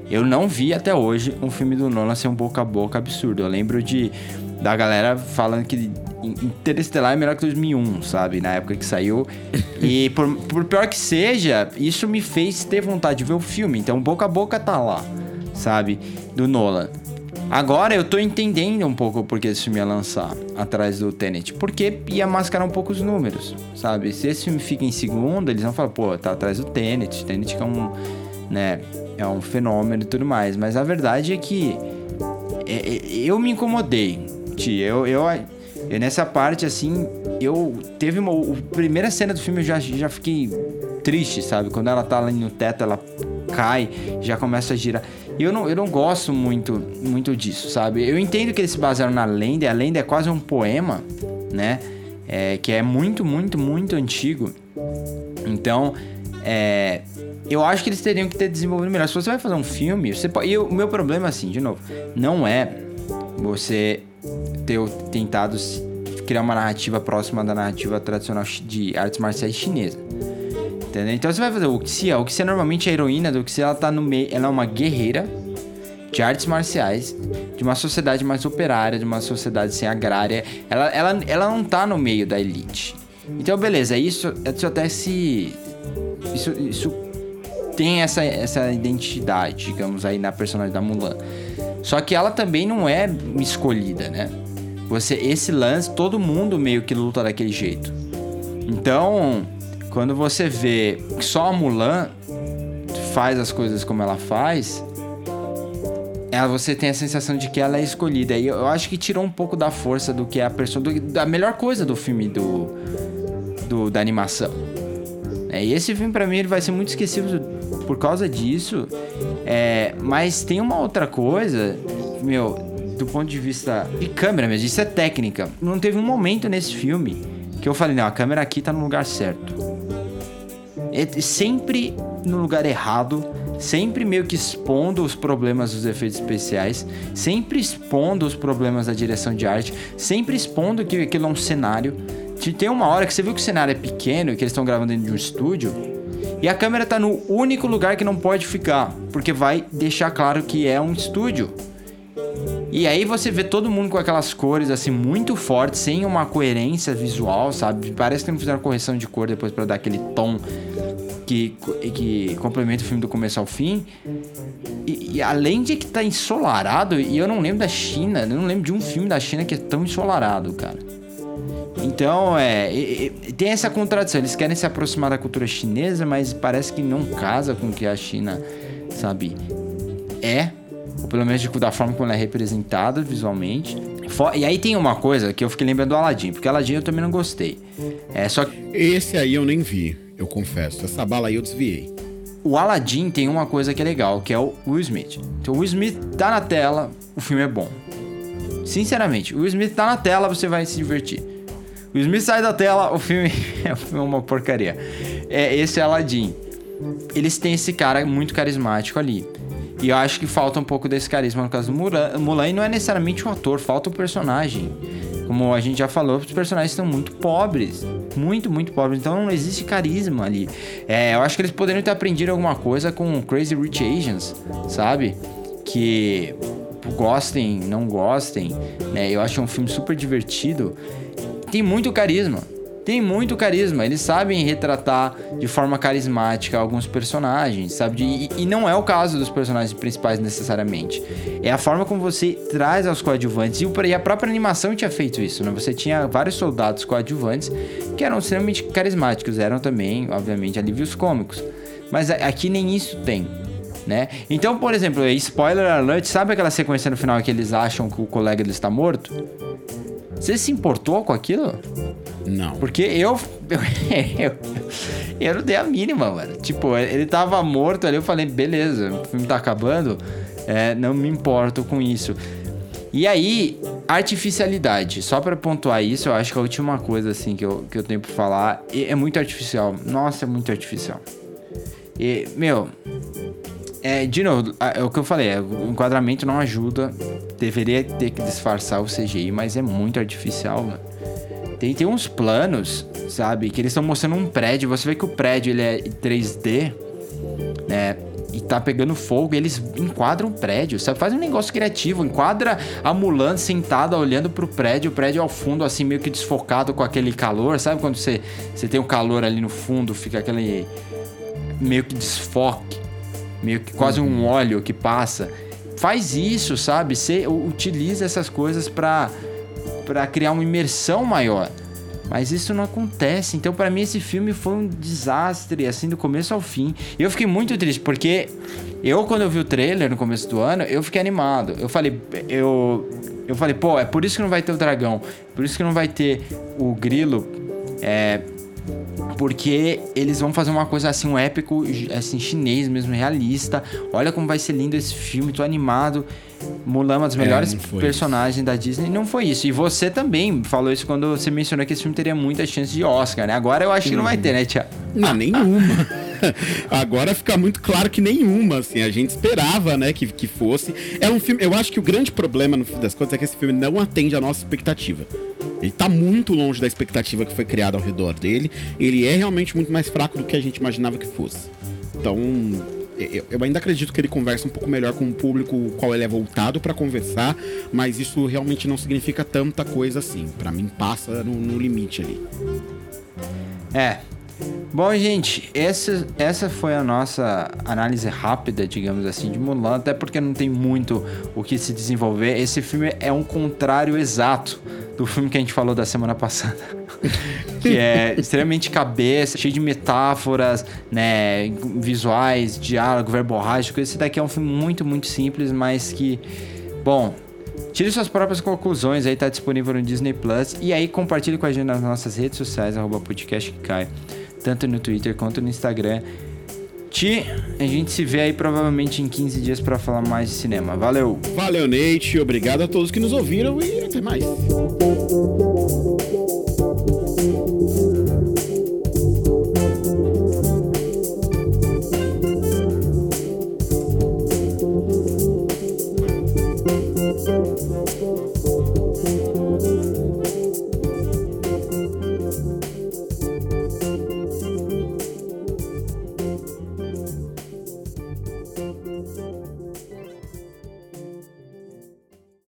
Eu não vi até hoje um filme do Nolan ser um boca a boca absurdo. Eu lembro de da galera falando que Interestelar é melhor que 2001, sabe? Na época que saiu. E por, por pior que seja, isso me fez ter vontade de ver o filme. Então, boca a boca tá lá, sabe? Do Nolan. Agora eu tô entendendo um pouco porque esse filme ia lançar atrás do Tenet. Porque ia mascarar um pouco os números, sabe? Se esse filme fica em segundo, eles vão falar, pô, tá atrás do Tenet. Tenet que é um, né, é um fenômeno e tudo mais. Mas a verdade é que é, é, eu me incomodei. Ti, eu, eu, eu nessa parte, assim, eu teve uma. A primeira cena do filme eu já, já fiquei triste, sabe? Quando ela tá ali no teto, ela cai, já começa a girar. E eu não, eu não gosto muito, muito disso, sabe? Eu entendo que eles se basearam na lenda, e a lenda é quase um poema, né? É, que é muito, muito, muito antigo. Então, é, eu acho que eles teriam que ter desenvolvido melhor. Se você vai fazer um filme, você pode. E o meu problema, assim, de novo, não é você ter tentado criar uma narrativa próxima da narrativa tradicional de artes marciais chinesa. Entendeu? Então você vai fazer o Xia. O Xia normalmente é a heroína do Xia, ela tá no meio. Ela é uma guerreira de artes marciais, de uma sociedade mais operária, de uma sociedade sem agrária. Ela, ela, ela não tá no meio da elite. Então, beleza, isso, isso até se. Isso, isso tem essa, essa identidade, digamos, aí na personagem da Mulan. Só que ela também não é escolhida, né? Você, esse lance, todo mundo meio que luta daquele jeito. Então, quando você vê que só a Mulan faz as coisas como ela faz, ela, você tem a sensação de que ela é escolhida. E eu, acho que tirou um pouco da força do que é a personagem. Da melhor coisa do filme do, do da animação. É, e esse filme, pra mim, ele vai ser muito esquecido por causa disso. É, mas tem uma outra coisa, meu, do ponto de vista de câmera mesmo, isso é técnica. Não teve um momento nesse filme que eu falei, não, a câmera aqui tá no lugar certo. É, sempre no lugar errado, sempre meio que expondo os problemas dos efeitos especiais, sempre expondo os problemas da direção de arte, sempre expondo que aquilo é um cenário. Tem uma hora que você viu que o cenário é pequeno, que eles estão gravando dentro de um estúdio, e a câmera tá no único lugar que não pode ficar, porque vai deixar claro que é um estúdio. E aí você vê todo mundo com aquelas cores assim muito fortes, sem uma coerência visual, sabe? Parece que não fizeram correção de cor depois para dar aquele tom que, que complementa o filme do começo ao fim. E, e além de que tá ensolarado, e eu não lembro da China, eu não lembro de um filme da China que é tão ensolarado, cara. Então, é, tem essa contradição. Eles querem se aproximar da cultura chinesa, mas parece que não casa com o que a China, sabe, é ou pelo menos da forma como ela é representada visualmente. E aí tem uma coisa que eu fiquei lembrando do Aladdin, porque Aladdin eu também não gostei. É só que... Esse aí eu nem vi, eu confesso. Essa bala aí eu desviei. O Aladdin tem uma coisa que é legal, que é o Will Smith. Então o Will Smith tá na tela, o filme é bom. Sinceramente, o Will Smith tá na tela, você vai se divertir. O Smith sai da tela, o filme é uma porcaria. É, esse é Aladdin. Eles têm esse cara muito carismático ali. E eu acho que falta um pouco desse carisma no caso do Mulan. Mulan e não é necessariamente o ator, falta o personagem. Como a gente já falou, os personagens são muito pobres. Muito, muito pobres. Então não existe carisma ali. É, eu acho que eles poderiam ter aprendido alguma coisa com Crazy Rich Asians, sabe? Que gostem, não gostem, né? Eu acho um filme super divertido. Tem muito carisma tem muito carisma. Eles sabem retratar de forma carismática alguns personagens, sabe? E, e, não é o caso dos personagens principais necessariamente. É a forma como você traz aos coadjuvantes. E a própria animação tinha feito isso, né? Você tinha vários soldados coadjuvantes que eram extremamente carismáticos. Eram também, obviamente, alívios cômicos. Mas aqui nem isso tem. Né? Então, por exemplo, spoiler alert, sabe aquela sequência no final que eles acham que o colega deles está morto? Você se importou com aquilo? Não. Porque eu, eu, eu, não dei a mínima, mano. Tipo, ele tava morto ali, eu falei, beleza, o filme tá acabando, é, não me importo com isso. E aí, artificialidade. Só para pontuar isso, eu acho que a última coisa assim que eu, que eu tenho pra falar é muito artificial. Nossa, é muito artificial. E, meu, é, de novo, é o que eu falei, é, o enquadramento não ajuda. Deveria ter que disfarçar o CGI, mas é muito artificial, mano. Tem, tem uns planos, sabe? Que eles estão mostrando um prédio. Você vê que o prédio ele é 3D, né? E tá pegando fogo, e eles enquadram o prédio, sabe? Faz um negócio criativo, enquadra a Mulan sentada olhando pro prédio, o prédio ao fundo, assim, meio que desfocado com aquele calor, sabe? Quando você, você tem o um calor ali no fundo, fica aquele meio que desfoque, meio que quase um óleo que passa. Faz isso, sabe? Você utiliza essas coisas para para criar uma imersão maior. Mas isso não acontece. Então, para mim, esse filme foi um desastre, assim, do começo ao fim. E eu fiquei muito triste, porque eu, quando eu vi o trailer no começo do ano, eu fiquei animado. Eu falei, eu, eu falei, pô, é por isso que não vai ter o dragão, por isso que não vai ter o grilo. É, porque eles vão fazer uma coisa assim, um épico, assim, chinês mesmo, realista. Olha como vai ser lindo esse filme, tô animado. Mulan, uma das é, melhores é, personagens isso. da Disney, não foi isso. E você também falou isso quando você mencionou que esse filme teria muita chance de Oscar, né? Agora eu acho que não vai ter, né, Tia? Não, nenhuma. Agora fica muito claro que nenhuma, assim, a gente esperava, né, que, que fosse. É um filme, eu acho que o grande problema, no fim das contas, é que esse filme não atende à nossa expectativa. Ele tá muito longe da expectativa que foi criada ao redor dele. Ele é realmente muito mais fraco do que a gente imaginava que fosse. Então, eu ainda acredito que ele conversa um pouco melhor com o público qual ele é voltado para conversar, mas isso realmente não significa tanta coisa assim. Para mim passa no, no, limite ali. É. Bom, gente, essa, essa foi a nossa análise rápida, digamos assim, de Mulan, até porque não tem muito o que se desenvolver. Esse filme é um contrário exato do filme que a gente falou da semana passada. que é extremamente cabeça, cheio de metáforas, né, visuais, diálogo, verborrágico. Esse daqui é um filme muito, muito simples, mas que, bom, Tire suas próprias conclusões, aí tá disponível no Disney Plus. E aí compartilhe com a gente nas nossas redes sociais, arroba podcast que cai, tanto no Twitter quanto no Instagram. Ti, a gente se vê aí provavelmente em 15 dias para falar mais de cinema. Valeu! Valeu, Nate. Obrigado a todos que nos ouviram e até mais.